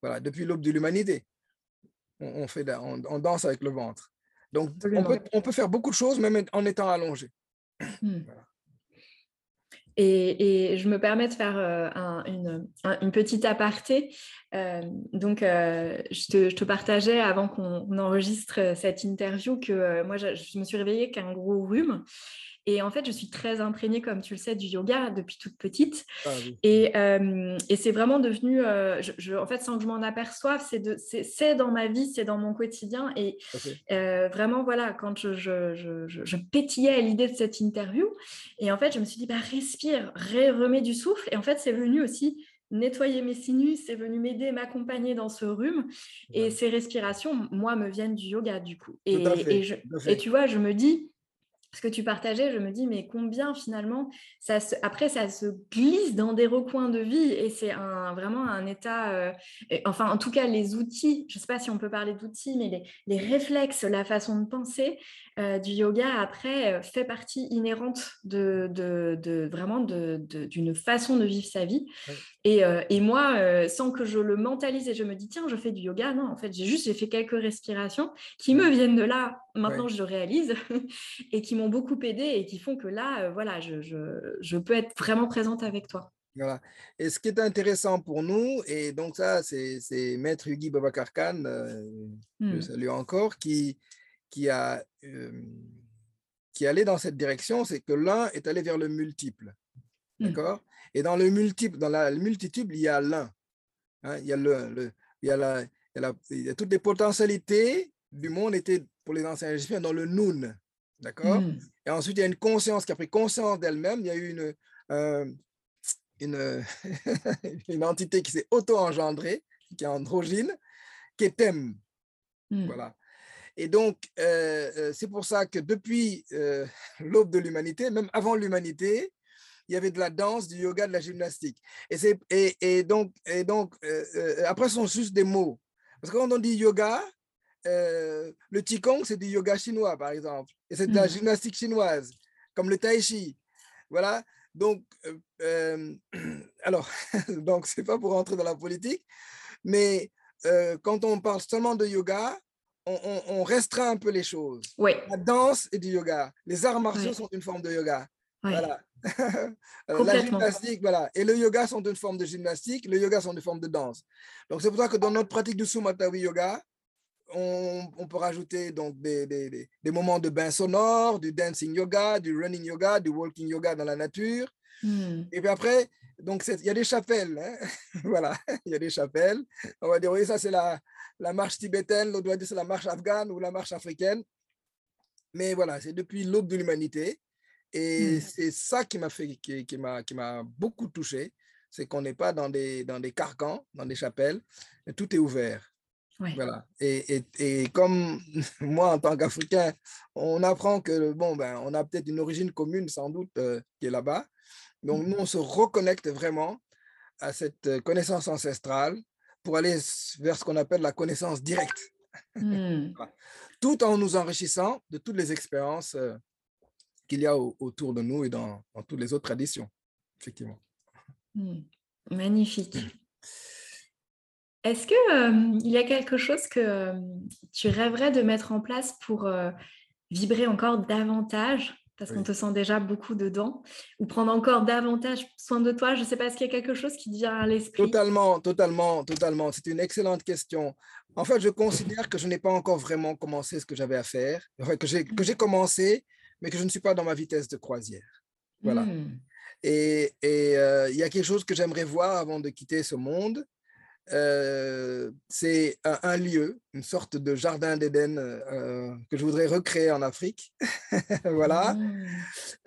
[SPEAKER 2] Voilà, depuis l'aube de l'humanité, on, fait, on, danse avec le ventre. Donc, on peut, on peut, faire beaucoup de choses même en étant allongé. Hmm. Voilà.
[SPEAKER 1] Et, je me permets de faire euh, une, petite aparté. Euh, donc, euh, je, te, partageais avant qu'on enregistre cette interview que moi, je, je, me suis réveillée qu'un gros rhume. Et en fait, je suis très imprégnée, comme tu le sais, du yoga depuis toute petite. Ah et, et c'est vraiment devenu, je, en fait, sans que je m'en aperçoive, c'est dans ma vie, c'est dans mon quotidien. Et vraiment, voilà, quand je, je pétillais à l'idée de cette interview, et en fait, je me suis dit, bah, respire, remets du souffle. Et en fait, c'est venu aussi nettoyer mes sinus, c'est venu m'aider, m'accompagner dans ce rhume. Et ces respirations, moi, me viennent du yoga, du coup. Et, et, et tu vois, je me dis, ce que tu partageais, je me dis, mais combien finalement, ça après, ça se glisse dans des recoins de vie et c'est vraiment un état, euh, enfin, en tout cas, les outils, je ne sais pas si on peut parler d'outils, mais les, réflexes, la façon de penser euh, du yoga, après, euh, fait partie inhérente de, de, vraiment d'une façon de vivre sa vie. Et, et, moi, sans que je le mentalise et je me dis, tiens, je fais du yoga, non, en fait, j'ai juste, j'ai fait quelques respirations qui me viennent de là, maintenant je le réalise, et qui m'ont beaucoup aidé et qui font que là, euh, voilà, je, je, je, peux être vraiment présente avec toi.
[SPEAKER 2] Voilà. Et ce qui est intéressant pour nous, et donc ça, c'est Maître Yugi Babakar Khan, euh, je hmm. salue encore, qui, qui a euh, qui allé dans cette direction, c'est que l'un est allé vers le multiple. Hmm. D'accord? Et dans le multiple, dans la multitude, il y a l'un. Hein, il, y a le, le, il, y a la, il, y a toutes les potentialités du monde étaient pour les anciens égyptiens dans le Noun. D'accord? Mmh. Et ensuite, il y a une conscience qui a pris conscience d'elle-même. Il y a eu une, euh, une, une, entité qui s'est auto-engendrée, qui est androgyne, qui est thème. Mmh. Voilà. Et donc, euh, euh, c'est pour ça que depuis l'aube de l'humanité, même avant l'humanité, il y avait de la danse, du yoga, de la gymnastique. Et, et, et donc, et donc après, ce sont juste des mots. Parce que quand on dit yoga, euh, le Qigong, c'est du yoga chinois, par exemple. Et c'est de la mmh. gymnastique chinoise, comme le Tai Chi. Voilà. Donc, euh, euh alors, donc, c'est pas pour rentrer dans la politique, mais euh, quand on parle seulement de yoga, on, restreint un peu les choses.
[SPEAKER 1] Oui.
[SPEAKER 2] La danse est du yoga. Les arts martiaux sont une forme de yoga. Voilà. la gymnastique, voilà. Et le yoga sont une forme de gymnastique, le yoga sont une forme de danse. Donc, c'est pour ça que dans notre pratique du Sumatawi Yoga, on, peut rajouter donc des, des, des, moments de bain sonore, du dancing yoga, du running yoga, du walking yoga dans la nature. Hmm. Et puis après, donc il y a des chapelles. Hein. voilà, il y a des chapelles. On va dire, oui, ça c'est la, la marche tibétaine, l'autre doit dire c'est la marche afghane ou la marche africaine. Mais voilà, c'est depuis l'aube de l'humanité. Et hmm. c'est ça qui m'a fait, qui, qui m'a beaucoup touché, c'est qu'on n'est pas dans des, dans des carcans, dans des chapelles, tout est ouvert. Voilà. Et, et, et, comme moi, en tant qu'Africain, on apprend que, bon, ben, on a peut-être une origine commune, sans doute, euh, qui est là-bas. Donc, nous, on se reconnecte vraiment à cette euh, connaissance ancestrale pour aller vers ce qu'on appelle la connaissance directe. Mmh. tout en nous enrichissant de toutes les expériences euh, qu'il y a autour de nous et dans, toutes les autres traditions, effectivement.
[SPEAKER 1] Hmm. Magnifique. Est-ce qu'il il y a quelque chose que tu rêverais de mettre en place pour vibrer encore davantage? Parce qu'on te sent déjà beaucoup dedans, ou prendre encore davantage soin de toi Je ne sais pas, est-ce qu'il y a quelque chose qui te vient à l'esprit?
[SPEAKER 2] Totalement, totalement, totalement. C'est une excellente question. En fait, je considère que je n'ai pas encore vraiment commencé ce que j'avais à faire, que j'ai mmh. commencé, mais que je ne suis pas dans ma vitesse de croisière. Voilà. Mmh. Et il y a quelque chose que j'aimerais voir avant de quitter ce monde, euh, c'est un, lieu, une sorte de jardin d'Éden euh, que je voudrais recréer en Afrique, voilà, mmh.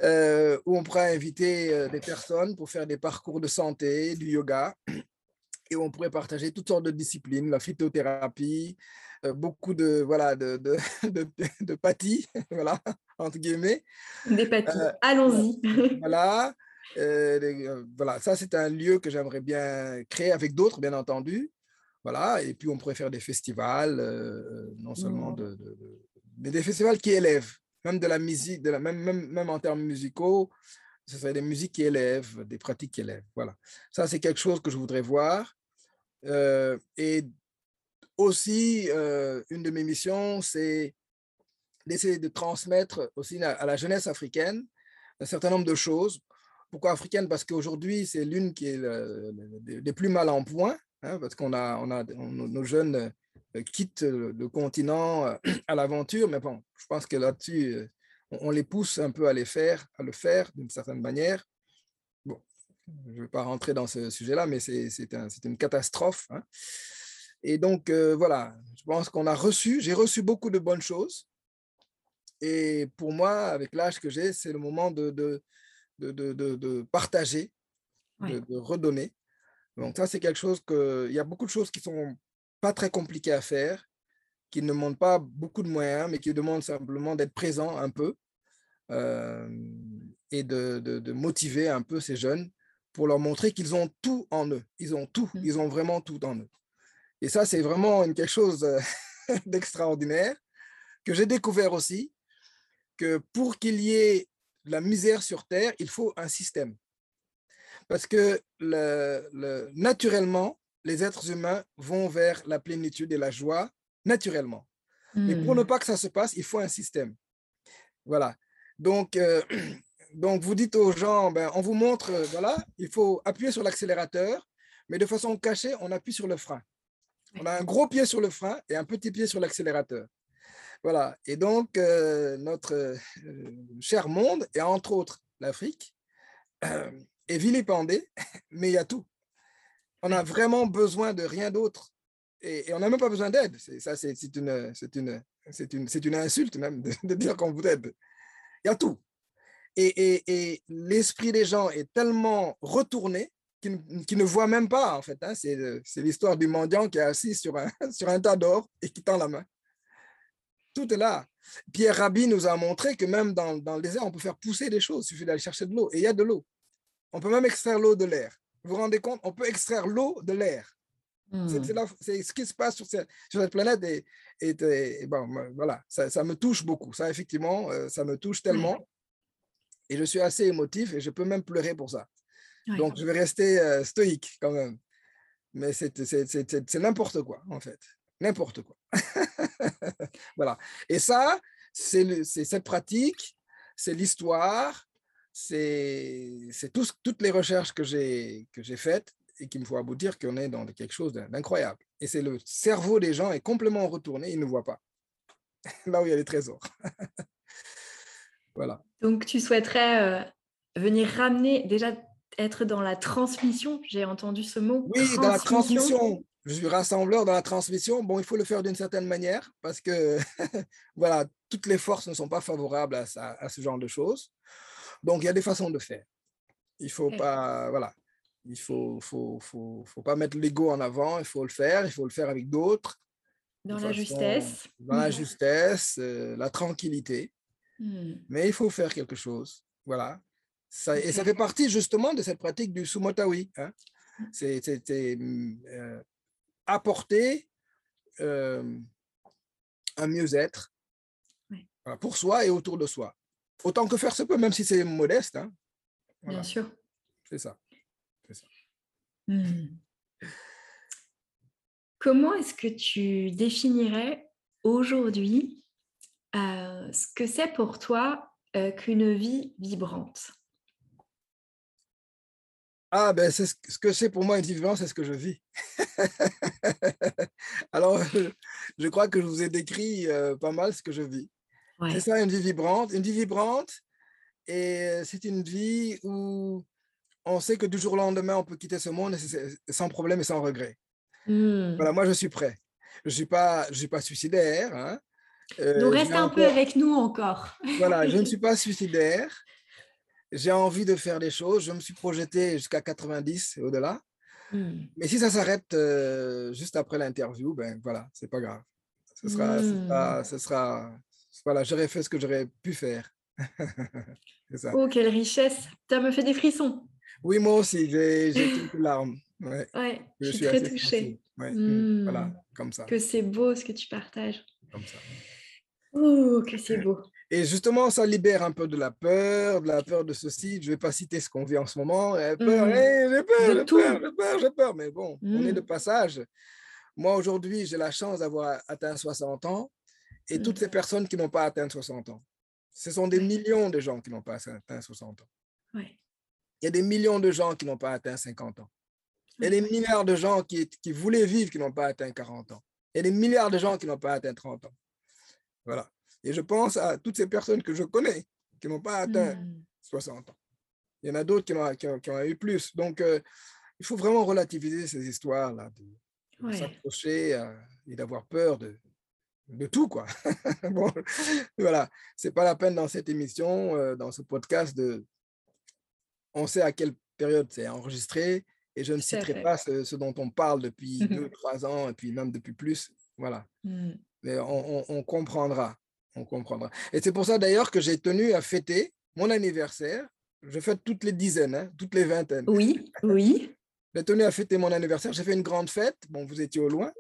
[SPEAKER 2] euh, où on pourrait inviter des personnes pour faire des parcours de santé, du yoga, et où on pourrait partager toutes sortes de disciplines, la phytothérapie, beaucoup de voilà de de, de, de voilà entre guillemets.
[SPEAKER 1] Des pâtis. Allons-y.
[SPEAKER 2] voilà. Euh, euh, voilà, ça c'est un lieu que j'aimerais bien créer avec d'autres, bien entendu. Voilà, et puis on pourrait faire des festivals, euh, non seulement de, mais des festivals qui élèvent, même de la musique, de la, même, même, même en termes musicaux, ce serait des musiques qui élèvent, des pratiques qui élèvent. Voilà, ça c'est quelque chose que je voudrais voir. et aussi, une de mes missions, c'est d'essayer de transmettre aussi à la jeunesse africaine un certain nombre de choses pourquoi africaine? Parce qu'aujourd'hui, c'est l'une des plus mal en point, hein, parce qu'on a, nos jeunes euh, quittent le continent euh, à l'aventure, mais bon, je pense que là-dessus, euh, on les pousse un peu à les faire, à le faire d'une certaine manière. Bon, je ne vais pas rentrer dans ce sujet-là, mais c'est un, une catastrophe. Hein. Et donc, voilà, je pense qu'on a reçu, j'ai reçu beaucoup de bonnes choses. Et pour moi, avec l'âge que j'ai, c'est le moment de, de, partager, de, redonner. Donc ça, c'est quelque chose que... Il y a beaucoup de choses qui sont pas très compliquées à faire, qui ne demandent pas beaucoup de moyens, mais qui demandent simplement d'être présent un peu euh, et de, motiver un peu ces jeunes pour leur montrer qu'ils ont tout en eux. Ils ont tout, mmh. ils ont vraiment tout en eux. Et ça, c'est vraiment quelque chose euh, d'extraordinaire que j'ai découvert aussi, que pour qu'il y ait la misère sur Terre, il faut un système. Parce que le, naturellement, les êtres humains vont vers la plénitude et la joie, naturellement. Mais pour ne hmm. pas que ça se passe, il faut un système. Voilà. Donc, euh, donc vous dites aux gens, ben, on vous montre, euh, voilà, il faut appuyer sur l'accélérateur, mais de façon cachée, on appuie sur le frein. On a un gros pied sur le frein et un petit pied sur l'accélérateur. Voilà. Et donc, euh, notre euh, cher monde, et entre autres l'Afrique, euh, est vilipendé, mais il y a tout. On a vraiment besoin de rien d'autre. Et, on n'a même pas besoin d'aide. Ça, c'est une, une, insulte même de, dire qu'on vous aide. Il y a tout. Et, et, l'esprit des gens est tellement retourné qu'ils ne voient même pas, en fait. Hein. C'est l'histoire du mendiant qui est assis sur un tas d'or et qui tend la main. Tout est là. Pierre Rabhi nous a montré que même dans, le désert, on peut faire pousser des choses. Il suffit d'aller chercher de l'eau. Et il y a de l'eau. On peut même extraire l'eau de l'air. Vous vous rendez compte? On peut extraire l'eau de l'air. C'est hmm. ce qui se passe sur cette, planète. Et, bon, voilà, ça, me touche beaucoup. Ça, effectivement, euh, ça me touche tellement. Et je suis assez émotif et je peux même pleurer pour ça. Donc, je vais rester euh, stoïque quand même. Mais c'est n'importe quoi, en fait n'importe quoi. voilà. Et ça, c'est cette pratique, c'est l'histoire, c'est toutes les recherches que j'ai faites et qui me font aboutir qu'on est dans quelque chose d'incroyable. Et c'est le cerveau des gens est complètement retourné, ils ne voient pas. Là où il y a les trésors. voilà.
[SPEAKER 1] Donc, tu souhaiterais euh, venir ramener, déjà être dans la transmission, j'ai entendu ce mot.
[SPEAKER 2] Oui, dans la transmission je suis rassembleur dans la transmission. Bon, il faut le faire d'une certaine manière parce que voilà, toutes les forces ne sont pas favorables à, à, ce genre de choses. Donc, il y a des façons de faire. Il faut pas, voilà, il faut, faut, faut, faut pas mettre l'ego en avant. Il faut le faire. Il faut le faire avec d'autres.
[SPEAKER 1] Dans la justesse.
[SPEAKER 2] Dans la justesse, euh, la tranquillité. Hmm. Mais il faut faire quelque chose. Voilà. Ça, et ça fait partie justement de cette pratique du sumotawi. Hein. C'est euh, apporter euh, un mieux-être pour soi et autour de soi. Autant que faire se peut, même si c'est modeste. Hein.
[SPEAKER 1] Bien sûr.
[SPEAKER 2] C'est ça.
[SPEAKER 1] Hmm. Comment est-ce que tu définirais aujourd'hui euh, ce que c'est pour toi euh, qu'une vie vibrante?
[SPEAKER 2] Ah, ben, c'est ce que c'est pour moi une vie vibrante, c'est ce que je vis. Alors, je crois que je vous ai décrit euh, pas mal ce que je vis. C'est ça, une vie vibrante. Une vie vibrante, et c'est une vie où on sait que du jour au lendemain, on peut quitter ce monde sans problème et sans regret.
[SPEAKER 1] Mmh.
[SPEAKER 2] Voilà, moi, je suis prêt. Je ne suis, pas, je suis pas suicidaire. Hein.
[SPEAKER 1] Euh, reste un peu avec nous encore.
[SPEAKER 2] voilà, je ne suis pas suicidaire. J'ai envie de faire des choses. Je me suis projeté jusqu'à 90 et au-delà. Mmh. Mais si ça s'arrête euh, juste après l'interview, ben voilà, c'est pas grave. Ce sera, ce sera, voilà, j'aurais fait ce que j'aurais pu faire.
[SPEAKER 1] ça. Oh, quelle richesse Ça me fait des frissons.
[SPEAKER 2] Oui, moi aussi, j'ai quelques larmes.
[SPEAKER 1] Ouais, je, suis très touchée.
[SPEAKER 2] Mmh, voilà, comme ça.
[SPEAKER 1] Que c'est beau ce que tu partages.
[SPEAKER 2] Comme ça.
[SPEAKER 1] Oh, que c'est beau.
[SPEAKER 2] Et justement, ça libère un peu de la peur, de la peur de ceci. Je ne vais pas citer ce qu'on vit en ce moment. Peur, mmh. j'ai peur, j'ai peur, j'ai peur, j'ai peur. Mais bon, on est de passage. Moi, aujourd'hui, j'ai la chance d'avoir atteint 60 ans et toutes ces personnes qui n'ont pas atteint 60 ans. Ce sont des millions de gens qui n'ont pas atteint 60 ans.
[SPEAKER 1] Ouais.
[SPEAKER 2] Il y a des millions de gens qui n'ont pas atteint 50 ans. Il y a des milliards de gens qui, qui voulaient vivre qui n'ont pas atteint 40 ans. Il y a des milliards de gens qui n'ont pas atteint 30 ans. Voilà. Et je pense à toutes ces personnes que je connais qui n'ont pas atteint 60 hmm. ans. Il y en a d'autres qui, qui, ont eu plus. Donc, euh, il faut vraiment relativiser ces histoires-là, de, s'approcher euh, et d'avoir peur de, de tout, quoi. bon, voilà. C'est pas la peine dans cette émission, euh, dans ce podcast, de. On sait à quelle période c'est enregistré et je ne citerai pas ce, dont on parle depuis deux, trois ans et puis même depuis plus. Voilà. Mmh. Mais on, comprendra. On comprendra. Et c'est pour ça d'ailleurs que j'ai tenu à fêter mon anniversaire. Je fête toutes les dizaines, hein, toutes les vingtaines.
[SPEAKER 1] Oui, oui.
[SPEAKER 2] j'ai tenu à fêter mon anniversaire. J'ai fait une grande fête. Bon, vous étiez au loin.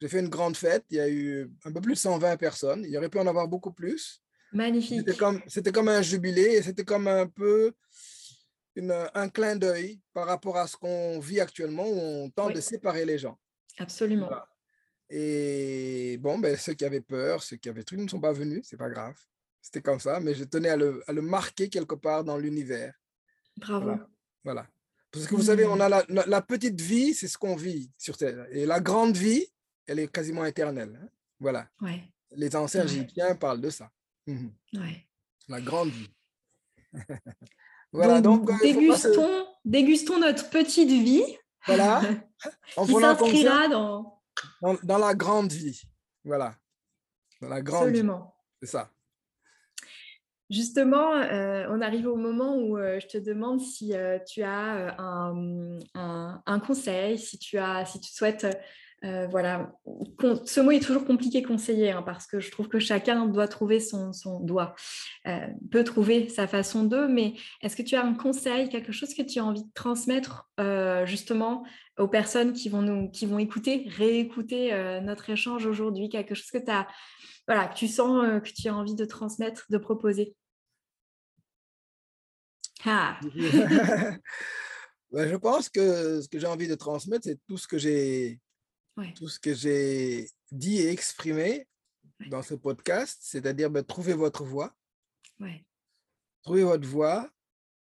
[SPEAKER 2] J'ai fait une grande fête. Il y a eu un peu plus de 120 personnes. Il y aurait pu en avoir beaucoup plus.
[SPEAKER 1] Magnifique.
[SPEAKER 2] C'était comme, c'était comme un jubilé et c'était comme un peu une, un clin d'œil par rapport à ce qu'on vit actuellement où on tente de séparer les gens.
[SPEAKER 1] Absolument.
[SPEAKER 2] Et bon, ben, ceux qui avaient peur, ceux qui avaient truc ne sont pas venus, c'est pas grave. C'était comme ça, mais je tenais à le, à le marquer quelque part dans l'univers.
[SPEAKER 1] Bravo.
[SPEAKER 2] Voilà. Parce que vous savez, on a la, la, petite vie, c'est ce qu'on vit sur Terre. Et la grande vie, elle est quasiment éternelle. Hein. Voilà.
[SPEAKER 1] Ouais.
[SPEAKER 2] Les anciens égyptiens parlent de ça.
[SPEAKER 1] Ouais.
[SPEAKER 2] La grande vie.
[SPEAKER 1] voilà, donc, euh, dégustons, dégustons, notre petite vie.
[SPEAKER 2] Voilà.
[SPEAKER 1] qui s'inscrira dans...
[SPEAKER 2] dans... dans... la grande vie. Voilà. Dans la grande
[SPEAKER 1] Absolument.
[SPEAKER 2] C'est ça.
[SPEAKER 1] Justement, euh, on arrive au moment où euh, je te demande si tu as un, un, un, conseil, si tu, as, si tu souhaites euh, voilà, ce mot est toujours compliqué conseiller hein, parce que je trouve que chacun doit trouver son, doigt, euh, peut trouver sa façon de, mais est-ce que tu as un conseil, quelque chose que tu as envie de transmettre euh, justement aux personnes qui vont, écouter, réécouter notre échange aujourd'hui, quelque chose que, voilà, tu sens que tu as envie de transmettre, de proposer?
[SPEAKER 2] Ah. Je pense que ce que j'ai envie de transmettre, c'est tout ce que j'ai tout ce que j'ai dit et exprimé dans ce podcast, c'est-à-dire ben, trouver votre voix.
[SPEAKER 1] Ouais.
[SPEAKER 2] Trouver votre voix.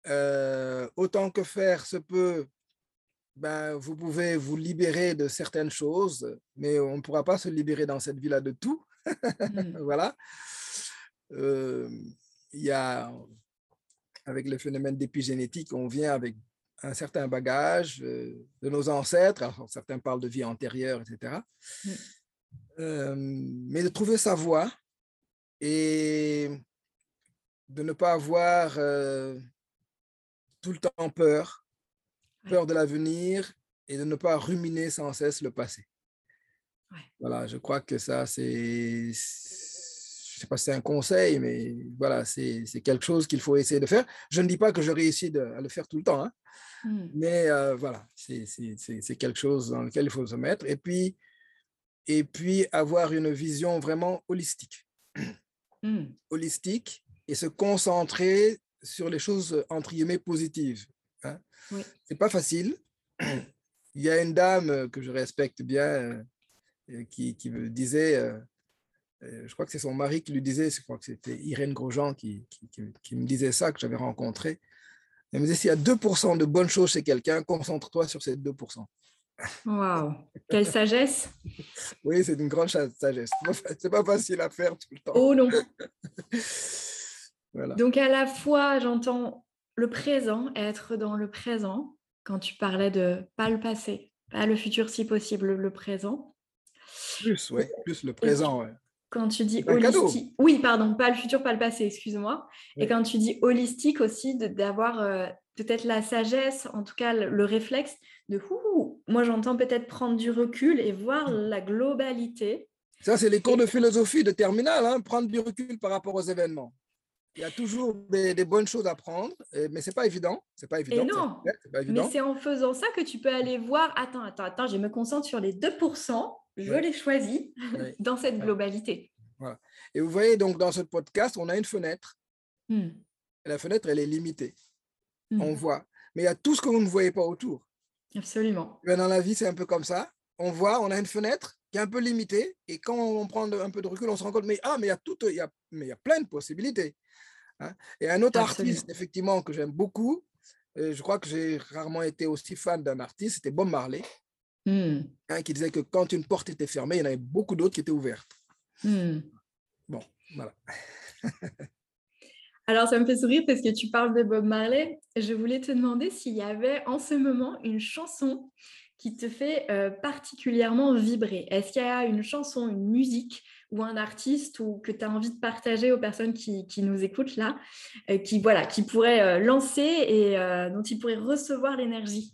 [SPEAKER 2] Euh, autant que faire se peut, ben, vous pouvez vous libérer de certaines choses, mais on ne pourra pas se libérer dans cette vie-là de tout. Mmh. voilà. Euh, il y a, avec le phénomène d'épigénétique, on vient avec un certain bagage euh, de nos ancêtres. Alors, certains parlent de vie antérieure, etc. Mm. Euh, mais de trouver sa voie et de ne pas avoir euh, tout le temps peur, peur de l'avenir et de ne pas ruminer sans cesse le passé. Voilà, je crois que ça, c'est, sais pas si c'est un conseil, mais voilà, c'est quelque chose qu'il faut essayer de faire. Je ne dis pas que je réussis de, à le faire tout le temps, hein, Mmh. Mais euh, voilà, c'est quelque chose dans lequel il faut se mettre. Et puis, et puis avoir une vision vraiment holistique.
[SPEAKER 1] Hmm.
[SPEAKER 2] holistique et se concentrer sur les choses, entre guillemets, positives. Hein.
[SPEAKER 1] Oui.
[SPEAKER 2] C'est pas facile. Il y a une dame que je respecte bien euh, qui, qui me disait, euh, je crois que c'est son mari qui lui disait, je crois que c'était Irène Grosjean qui, qui, qui- qui me disait ça, que j'avais rencontré. Elle me disait, s'il y a 2% de bonnes choses chez quelqu'un, concentre-toi sur ces 2%.
[SPEAKER 1] Waouh, quelle sagesse.
[SPEAKER 2] Oui, c'est une grande sagesse. C'est pas facile à faire tout le temps.
[SPEAKER 1] Oh non.
[SPEAKER 2] Voilà.
[SPEAKER 1] Donc à la fois, j'entends le présent, être dans le présent, quand tu parlais de pas le passé, pas le futur si possible, le présent.
[SPEAKER 2] Plus, ouais, plus le présent. ouais.
[SPEAKER 1] Quand tu dis holistique, oui, pardon, pas le futur, pas le passé, excuse-moi. Et quand tu dis holistique aussi, d'avoir euh, peut-être la sagesse, en tout cas le, le réflexe de ouh, moi j'entends peut-être prendre du recul et voir la globalité.
[SPEAKER 2] Ça, c'est les cours de philosophie de terminale, hein, prendre du recul par rapport aux événements. Il y a toujours des, des bonnes choses à prendre, et- mais c'est pas évident. C'est pas évident. ça,
[SPEAKER 1] non,
[SPEAKER 2] pas
[SPEAKER 1] Mais
[SPEAKER 2] évident.
[SPEAKER 1] c'est en faisant ça que tu peux aller voir, attends, attends, attends, je me concentre sur les 2%, je
[SPEAKER 2] Ouais.
[SPEAKER 1] les choisis
[SPEAKER 2] Ouais.
[SPEAKER 1] dans cette globalité.
[SPEAKER 2] Et vous voyez, donc, dans ce podcast, on a une fenêtre.
[SPEAKER 1] Hmm.
[SPEAKER 2] La fenêtre, elle est limitée.
[SPEAKER 1] Hmm.
[SPEAKER 2] On voit. Mais il y a tout ce que vous ne voyez pas autour.
[SPEAKER 1] Absolument.
[SPEAKER 2] Eh bien, dans la vie, c'est un peu comme ça. On voit, on a une fenêtre qui est un peu limitée. Et quand on prend un peu de recul, on se rend compte, mais, ah, mais il y a, tout, il y a, mais il y a plein de possibilités. hein. Et un autre
[SPEAKER 1] Absolument.
[SPEAKER 2] artiste, effectivement, que j'aime beaucoup, et je crois que j'ai rarement été aussi fan d'un artiste, c'était Bob Marley, Hein, qui disait que quand une porte était fermée, il y en avait beaucoup d'autres qui étaient ouvertes.
[SPEAKER 1] Hmm.
[SPEAKER 2] Bon, voilà.
[SPEAKER 1] Alors, ça me fait sourire parce que tu parles de Bob Marley. Je voulais te demander s'il y avait en ce moment une chanson qui te fait euh, particulièrement vibrer. Est-ce qu'il y a une chanson, une musique ou un artiste ou que tu as envie de partager aux personnes qui, qui nous écoutent là, euh, qui, voilà, qui pourraient euh, lancer et euh, dont ils pourraient recevoir l'énergie?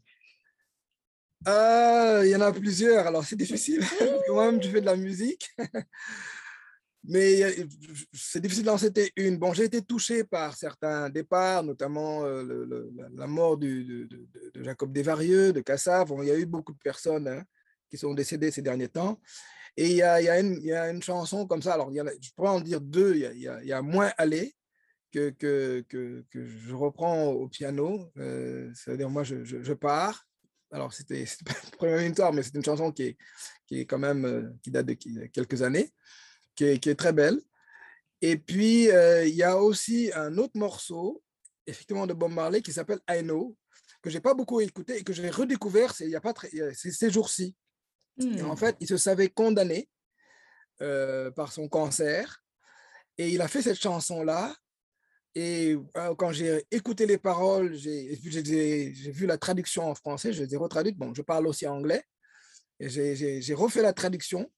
[SPEAKER 2] Euh, il y en a plusieurs, alors c'est difficile. Moi-même, je fais de la musique. Mais c'est difficile d'en citer une. Bon, j'ai été touché par certains départs, notamment euh, la- mort de, Jacob Desvarieux, de Cassav. Il y a eu beaucoup de personnes hein, qui sont décédées ces derniers temps. Et il y a, une, chanson comme ça. Alors, je pourrais en dire deux. Il y a, Moins aller que, que, que, je reprends au piano. Euh, C'est-à-dire, moi, je pars. Alors, c'était pas la première histoire, mais c'est une chanson qui est, qui est quand même, euh, qui date de quelques années, qui est, qui est très belle. Et puis, euh, il y a aussi un autre morceau, effectivement, de Bob Marley qui s'appelle I Know, que j'ai pas beaucoup écouté et que j'ai redécouvert il y a pas très, ces jours-ci. Et en
[SPEAKER 1] Hmm.
[SPEAKER 2] fait, il se savait condamné euh, par son cancer. Et il a fait cette chanson-là. Et euh, quand j'ai écouté les paroles, j'ai vu la traduction en français, je les ai retraduites. Bon, je parle aussi anglais. Et j'ai- refait la traduction.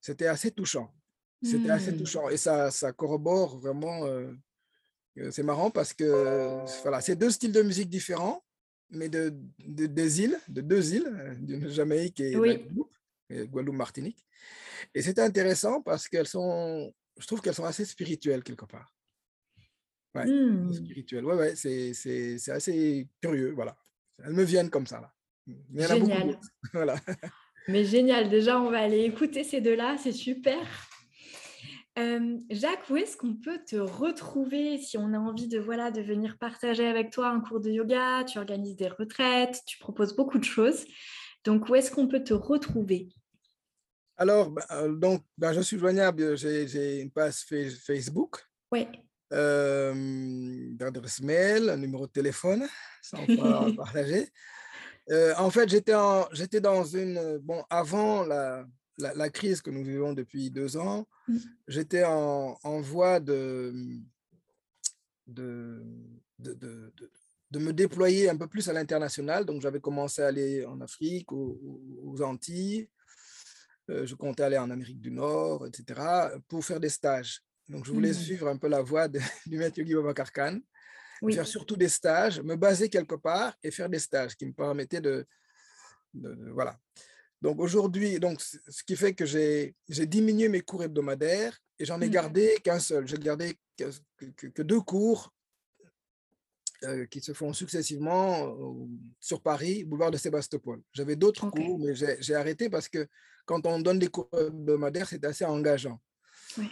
[SPEAKER 2] C'était assez touchant. C'était assez
[SPEAKER 1] Hmm.
[SPEAKER 2] touchant. Et ça, ça corrobore vraiment. euh, c'est marrant parce que voilà, c'est deux styles de musique différents, mais de, de- des îles, de deux îles, euh, d'une Jamaïque et
[SPEAKER 1] Oui.
[SPEAKER 2] la Guadeloupe, et Guadeloupe, Martinique. Et c'est intéressant parce qu'elles sont, je trouve qu'elles sont assez spirituelles quelque part. Ouais,
[SPEAKER 1] Hmm.
[SPEAKER 2] spirituelles. Ouais, ouais, c'est, assez curieux, voilà. Elles me viennent comme ça, là. Mais il y en a beaucoup
[SPEAKER 1] Génial.
[SPEAKER 2] Voilà.
[SPEAKER 1] Mais génial, déjà on va aller écouter ces deux-là, c'est super. Euh, Jacques, où est-ce qu'on peut te retrouver si on a envie de, voilà, de venir partager avec toi un cours de yoga Tu organises des retraites, tu proposes beaucoup de choses. Donc, où est-ce qu'on peut te retrouver?
[SPEAKER 2] Alors, ben, euh, donc, ben, je suis joignable, j'ai, une page fa- Facebook.
[SPEAKER 1] Oui,
[SPEAKER 2] d'adresse mail, un numéro de téléphone, ça on partager. En fait, j'étais en- dans une... Bon, avant la, la, la crise que nous vivons depuis deux ans,
[SPEAKER 1] Mm.
[SPEAKER 2] j'étais en, en voie de, de, de, de- de- me déployer un peu plus à l'international. Donc, j'avais commencé à aller en Afrique, aux, aux- aux Antilles. Euh, je comptais aller en Amérique du Nord, etc., pour faire des stages. Donc, je voulais
[SPEAKER 1] Mm.
[SPEAKER 2] suivre un peu la voie de- du maître Yogi Khan,
[SPEAKER 1] oui.
[SPEAKER 2] faire surtout des stages, me baser quelque part et faire des stages qui me permettaient de, de- de- voilà. Donc aujourd'hui, donc ce qui fait que j'ai diminué mes cours hebdomadaires et j'en ai
[SPEAKER 1] Mm.
[SPEAKER 2] gardé qu'un seul. J'ai gardé que, que- que deux cours euh, qui se font successivement euh, sur Paris, boulevard de Sébastopol. J'avais d'autres cours, mais j'ai j'ai arrêté parce que quand on donne des cours hebdomadaires, c'est assez engageant.
[SPEAKER 1] Oui.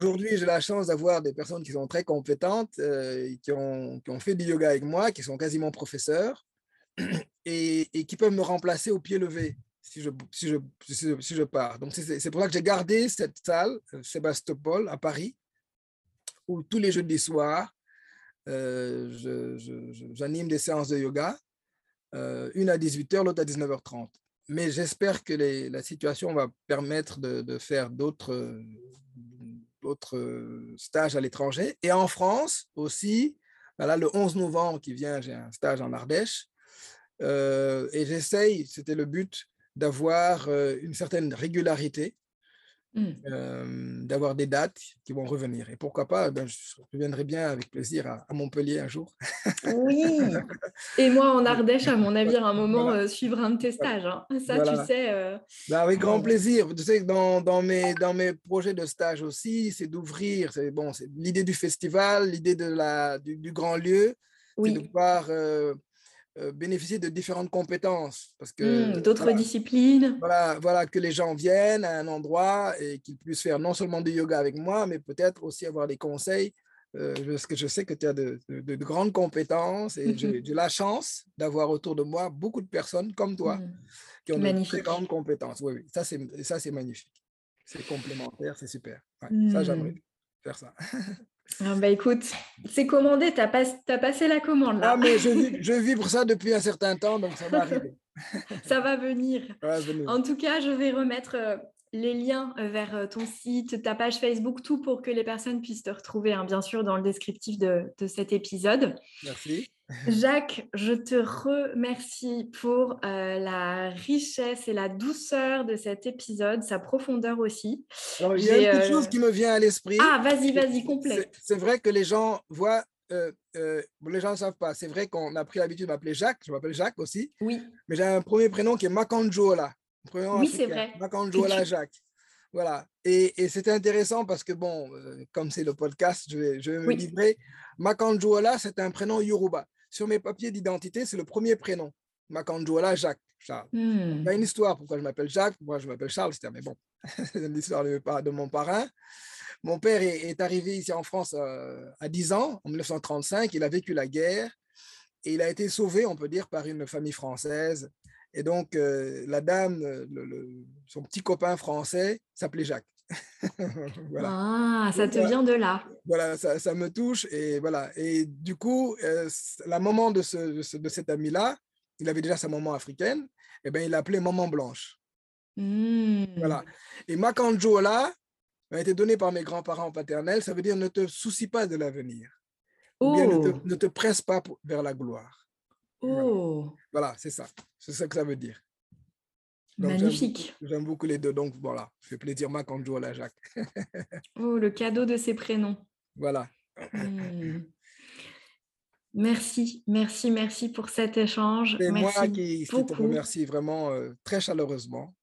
[SPEAKER 2] Aujourd'hui, j'ai la chance d'avoir des personnes qui sont très compétentes, euh, qui, ont, qui, ont, fait du yoga avec moi, qui sont quasiment professeurs et, et qui peuvent me remplacer au pied levé si je, si je, si je pars. Donc, c'est pour ça que j'ai gardé cette salle, euh, Sébastopol, à Paris, où tous les jeudis soirs, euh, j'anime des séances de yoga, euh, une à 18h, l'autre à 19h30. Mais j'espère que la situation va permettre de, de faire d'autres stages à l'étranger. Et en France aussi, voilà, le 11 novembre qui vient, j'ai un stage en Ardèche. Euh, et j'essaye, c'était le but, d'avoir euh, une certaine régularité Mmh. Euh, d'avoir des dates qui vont revenir. Et pourquoi pas, ben, je reviendrai bien avec plaisir à, Montpellier un jour.
[SPEAKER 1] Oui, et moi en Ardèche, à mon avis, à un moment, euh, suivre un de tes stages. Hein. Ça, tu sais. Euh,
[SPEAKER 2] ben, avec grand plaisir. Tu sais, dans, dans, mes, dans mes projets de stage aussi, c'est d'ouvrir. C'est bon, l'idée du festival, l'idée de la, du, du, grand lieu, oui. c'est de pouvoir euh, bénéficier de différentes compétences. Parce que
[SPEAKER 1] mmh, d'autres disciplines.
[SPEAKER 2] Voilà, voilà, que les gens viennent à un endroit et qu'ils puissent faire non seulement du yoga avec moi, mais peut-être aussi avoir des conseils. Euh, parce que je sais que tu as de, de, grandes compétences et j'ai la chance d'avoir autour de moi beaucoup de personnes comme toi mmh. qui ont de très grandes compétences. Oui, oui, ça c'est magnifique. C'est complémentaire, c'est super. Ça, j'aimerais mmh. faire ça.
[SPEAKER 1] Ah bah écoute, c'est commandé, tu as, pas, as, passé la commande là.
[SPEAKER 2] Ah mais je, je vibre ça depuis un certain temps, donc ça va arriver.
[SPEAKER 1] ça va venir. En tout cas, je vais remettre euh, les liens euh, vers euh, ton site, ta page Facebook, tout pour que les personnes puissent te retrouver, hein, bien sûr, dans le descriptif de, de cet épisode.
[SPEAKER 2] Merci.
[SPEAKER 1] Jacques, je te remercie pour euh, la richesse et la douceur de cet épisode, sa profondeur aussi.
[SPEAKER 2] Alors, il y a une petite chose qui me vient à l'esprit.
[SPEAKER 1] Ah, vas-y, vas-y, complet.
[SPEAKER 2] C'est vrai que les gens voient, euh, euh, les gens ne savent pas, c'est vrai qu'on a pris l'habitude de m'appeler Jacques, je m'appelle Jacques aussi.
[SPEAKER 1] Oui.
[SPEAKER 2] Mais j'ai un premier prénom qui est Makanjola.
[SPEAKER 1] Oui, c'est vrai.
[SPEAKER 2] Makanjola Jacques. Voilà. Et, et c'était intéressant parce que, bon, comme c'est le podcast, je vais, je vais me oui. livrer. Makanjola, c'est un prénom Yoruba sur mes papiers d'identité, c'est le premier prénom. Makanjola Jacques. Charles. Il y a une histoire pourquoi je m'appelle Jacques, pourquoi je m'appelle Charles, mais bon, c'est l'histoire de, de, mon parrain. Mon père est, est arrivé ici en France euh, à 10 ans, en 1935. Il a vécu la guerre et il a été sauvé, on peut dire, par une famille française. Et donc, euh, la dame, le, le, son petit copain français s'appelait Jacques.
[SPEAKER 1] voilà. Ah, ça te vient de là.
[SPEAKER 2] Voilà, ça, ça, me touche. Et voilà. Et du coup, euh, la maman de, ce, de, ce, de cet ami-là, il avait déjà sa maman africaine, et eh ben il l'appelait maman blanche.
[SPEAKER 1] Mmh.
[SPEAKER 2] Voilà. Et Makanjo là a été donné par mes grands-parents paternels, ça veut dire ne te soucie pas de l'avenir.
[SPEAKER 1] Oh.
[SPEAKER 2] Ou bien ne te, ne te presse pas pour, vers la gloire.
[SPEAKER 1] Oh.
[SPEAKER 2] Voilà, voilà c'est ça. C'est ça que ça veut dire.
[SPEAKER 1] Donc, Magnifique.
[SPEAKER 2] J'aime beaucoup les deux. Donc voilà, fait plaisir joue à la Jacques.
[SPEAKER 1] oh, le cadeau de ces prénoms.
[SPEAKER 2] Voilà.
[SPEAKER 1] Mmh. Merci, merci, merci pour cet échange.
[SPEAKER 2] C'est
[SPEAKER 1] moi
[SPEAKER 2] qui, qui, te remercie vraiment euh, très chaleureusement,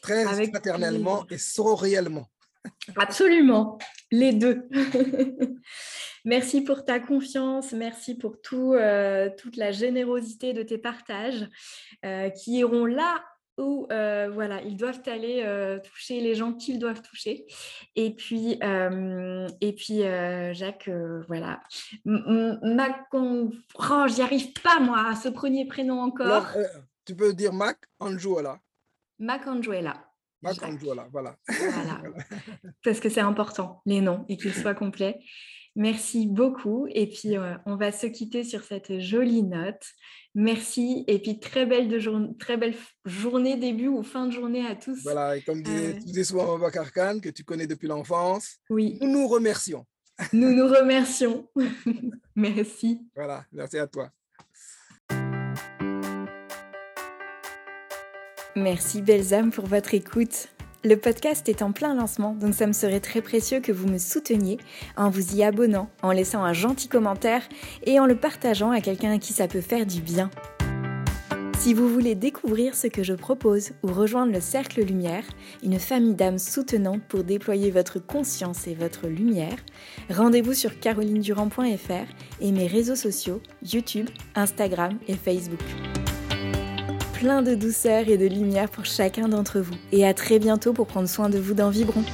[SPEAKER 2] très Avec fraternellement plaisir. et sororiellement.
[SPEAKER 1] Absolument, les deux. merci pour ta confiance, merci pour tout, euh, toute la générosité de tes partages euh, qui iront là où euh, voilà, ils doivent aller euh, toucher les gens qu'ils doivent toucher. Et puis, euh, et puis Jacques, voilà. Macon, oh, j'y arrive pas moi à ce premier prénom encore.
[SPEAKER 2] Tu peux dire Mac Anjuela.
[SPEAKER 1] Mac Anjuela.
[SPEAKER 2] Mac Anjuela, voilà.
[SPEAKER 1] voilà. Parce que c'est important, les noms, et qu'ils soient complets. Merci beaucoup. Et puis, euh, on va se quitter sur cette jolie note. Merci. Et puis, très belle, de jour... très belle journée, début ou fin de journée à tous.
[SPEAKER 2] Voilà, et comme disait, euh... Khan, que tu connais depuis l'enfance,
[SPEAKER 1] oui.
[SPEAKER 2] nous nous remercions.
[SPEAKER 1] Nous nous remercions. merci.
[SPEAKER 2] Voilà, merci à toi.
[SPEAKER 1] Merci, belles âmes, pour votre écoute. Le podcast est en plein lancement, donc ça me serait très précieux que vous me souteniez en vous y abonnant, en laissant un gentil commentaire et en le partageant à quelqu'un à qui ça peut faire du bien. Si vous voulez découvrir ce que je propose ou rejoindre le Cercle Lumière, une famille d'âmes soutenantes pour déployer votre conscience et votre lumière, rendez-vous sur carolinedurand.fr et mes réseaux sociaux YouTube, Instagram et Facebook plein de douceur et de lumière pour chacun d'entre vous. Et à très bientôt pour prendre soin de vous dans Vibron.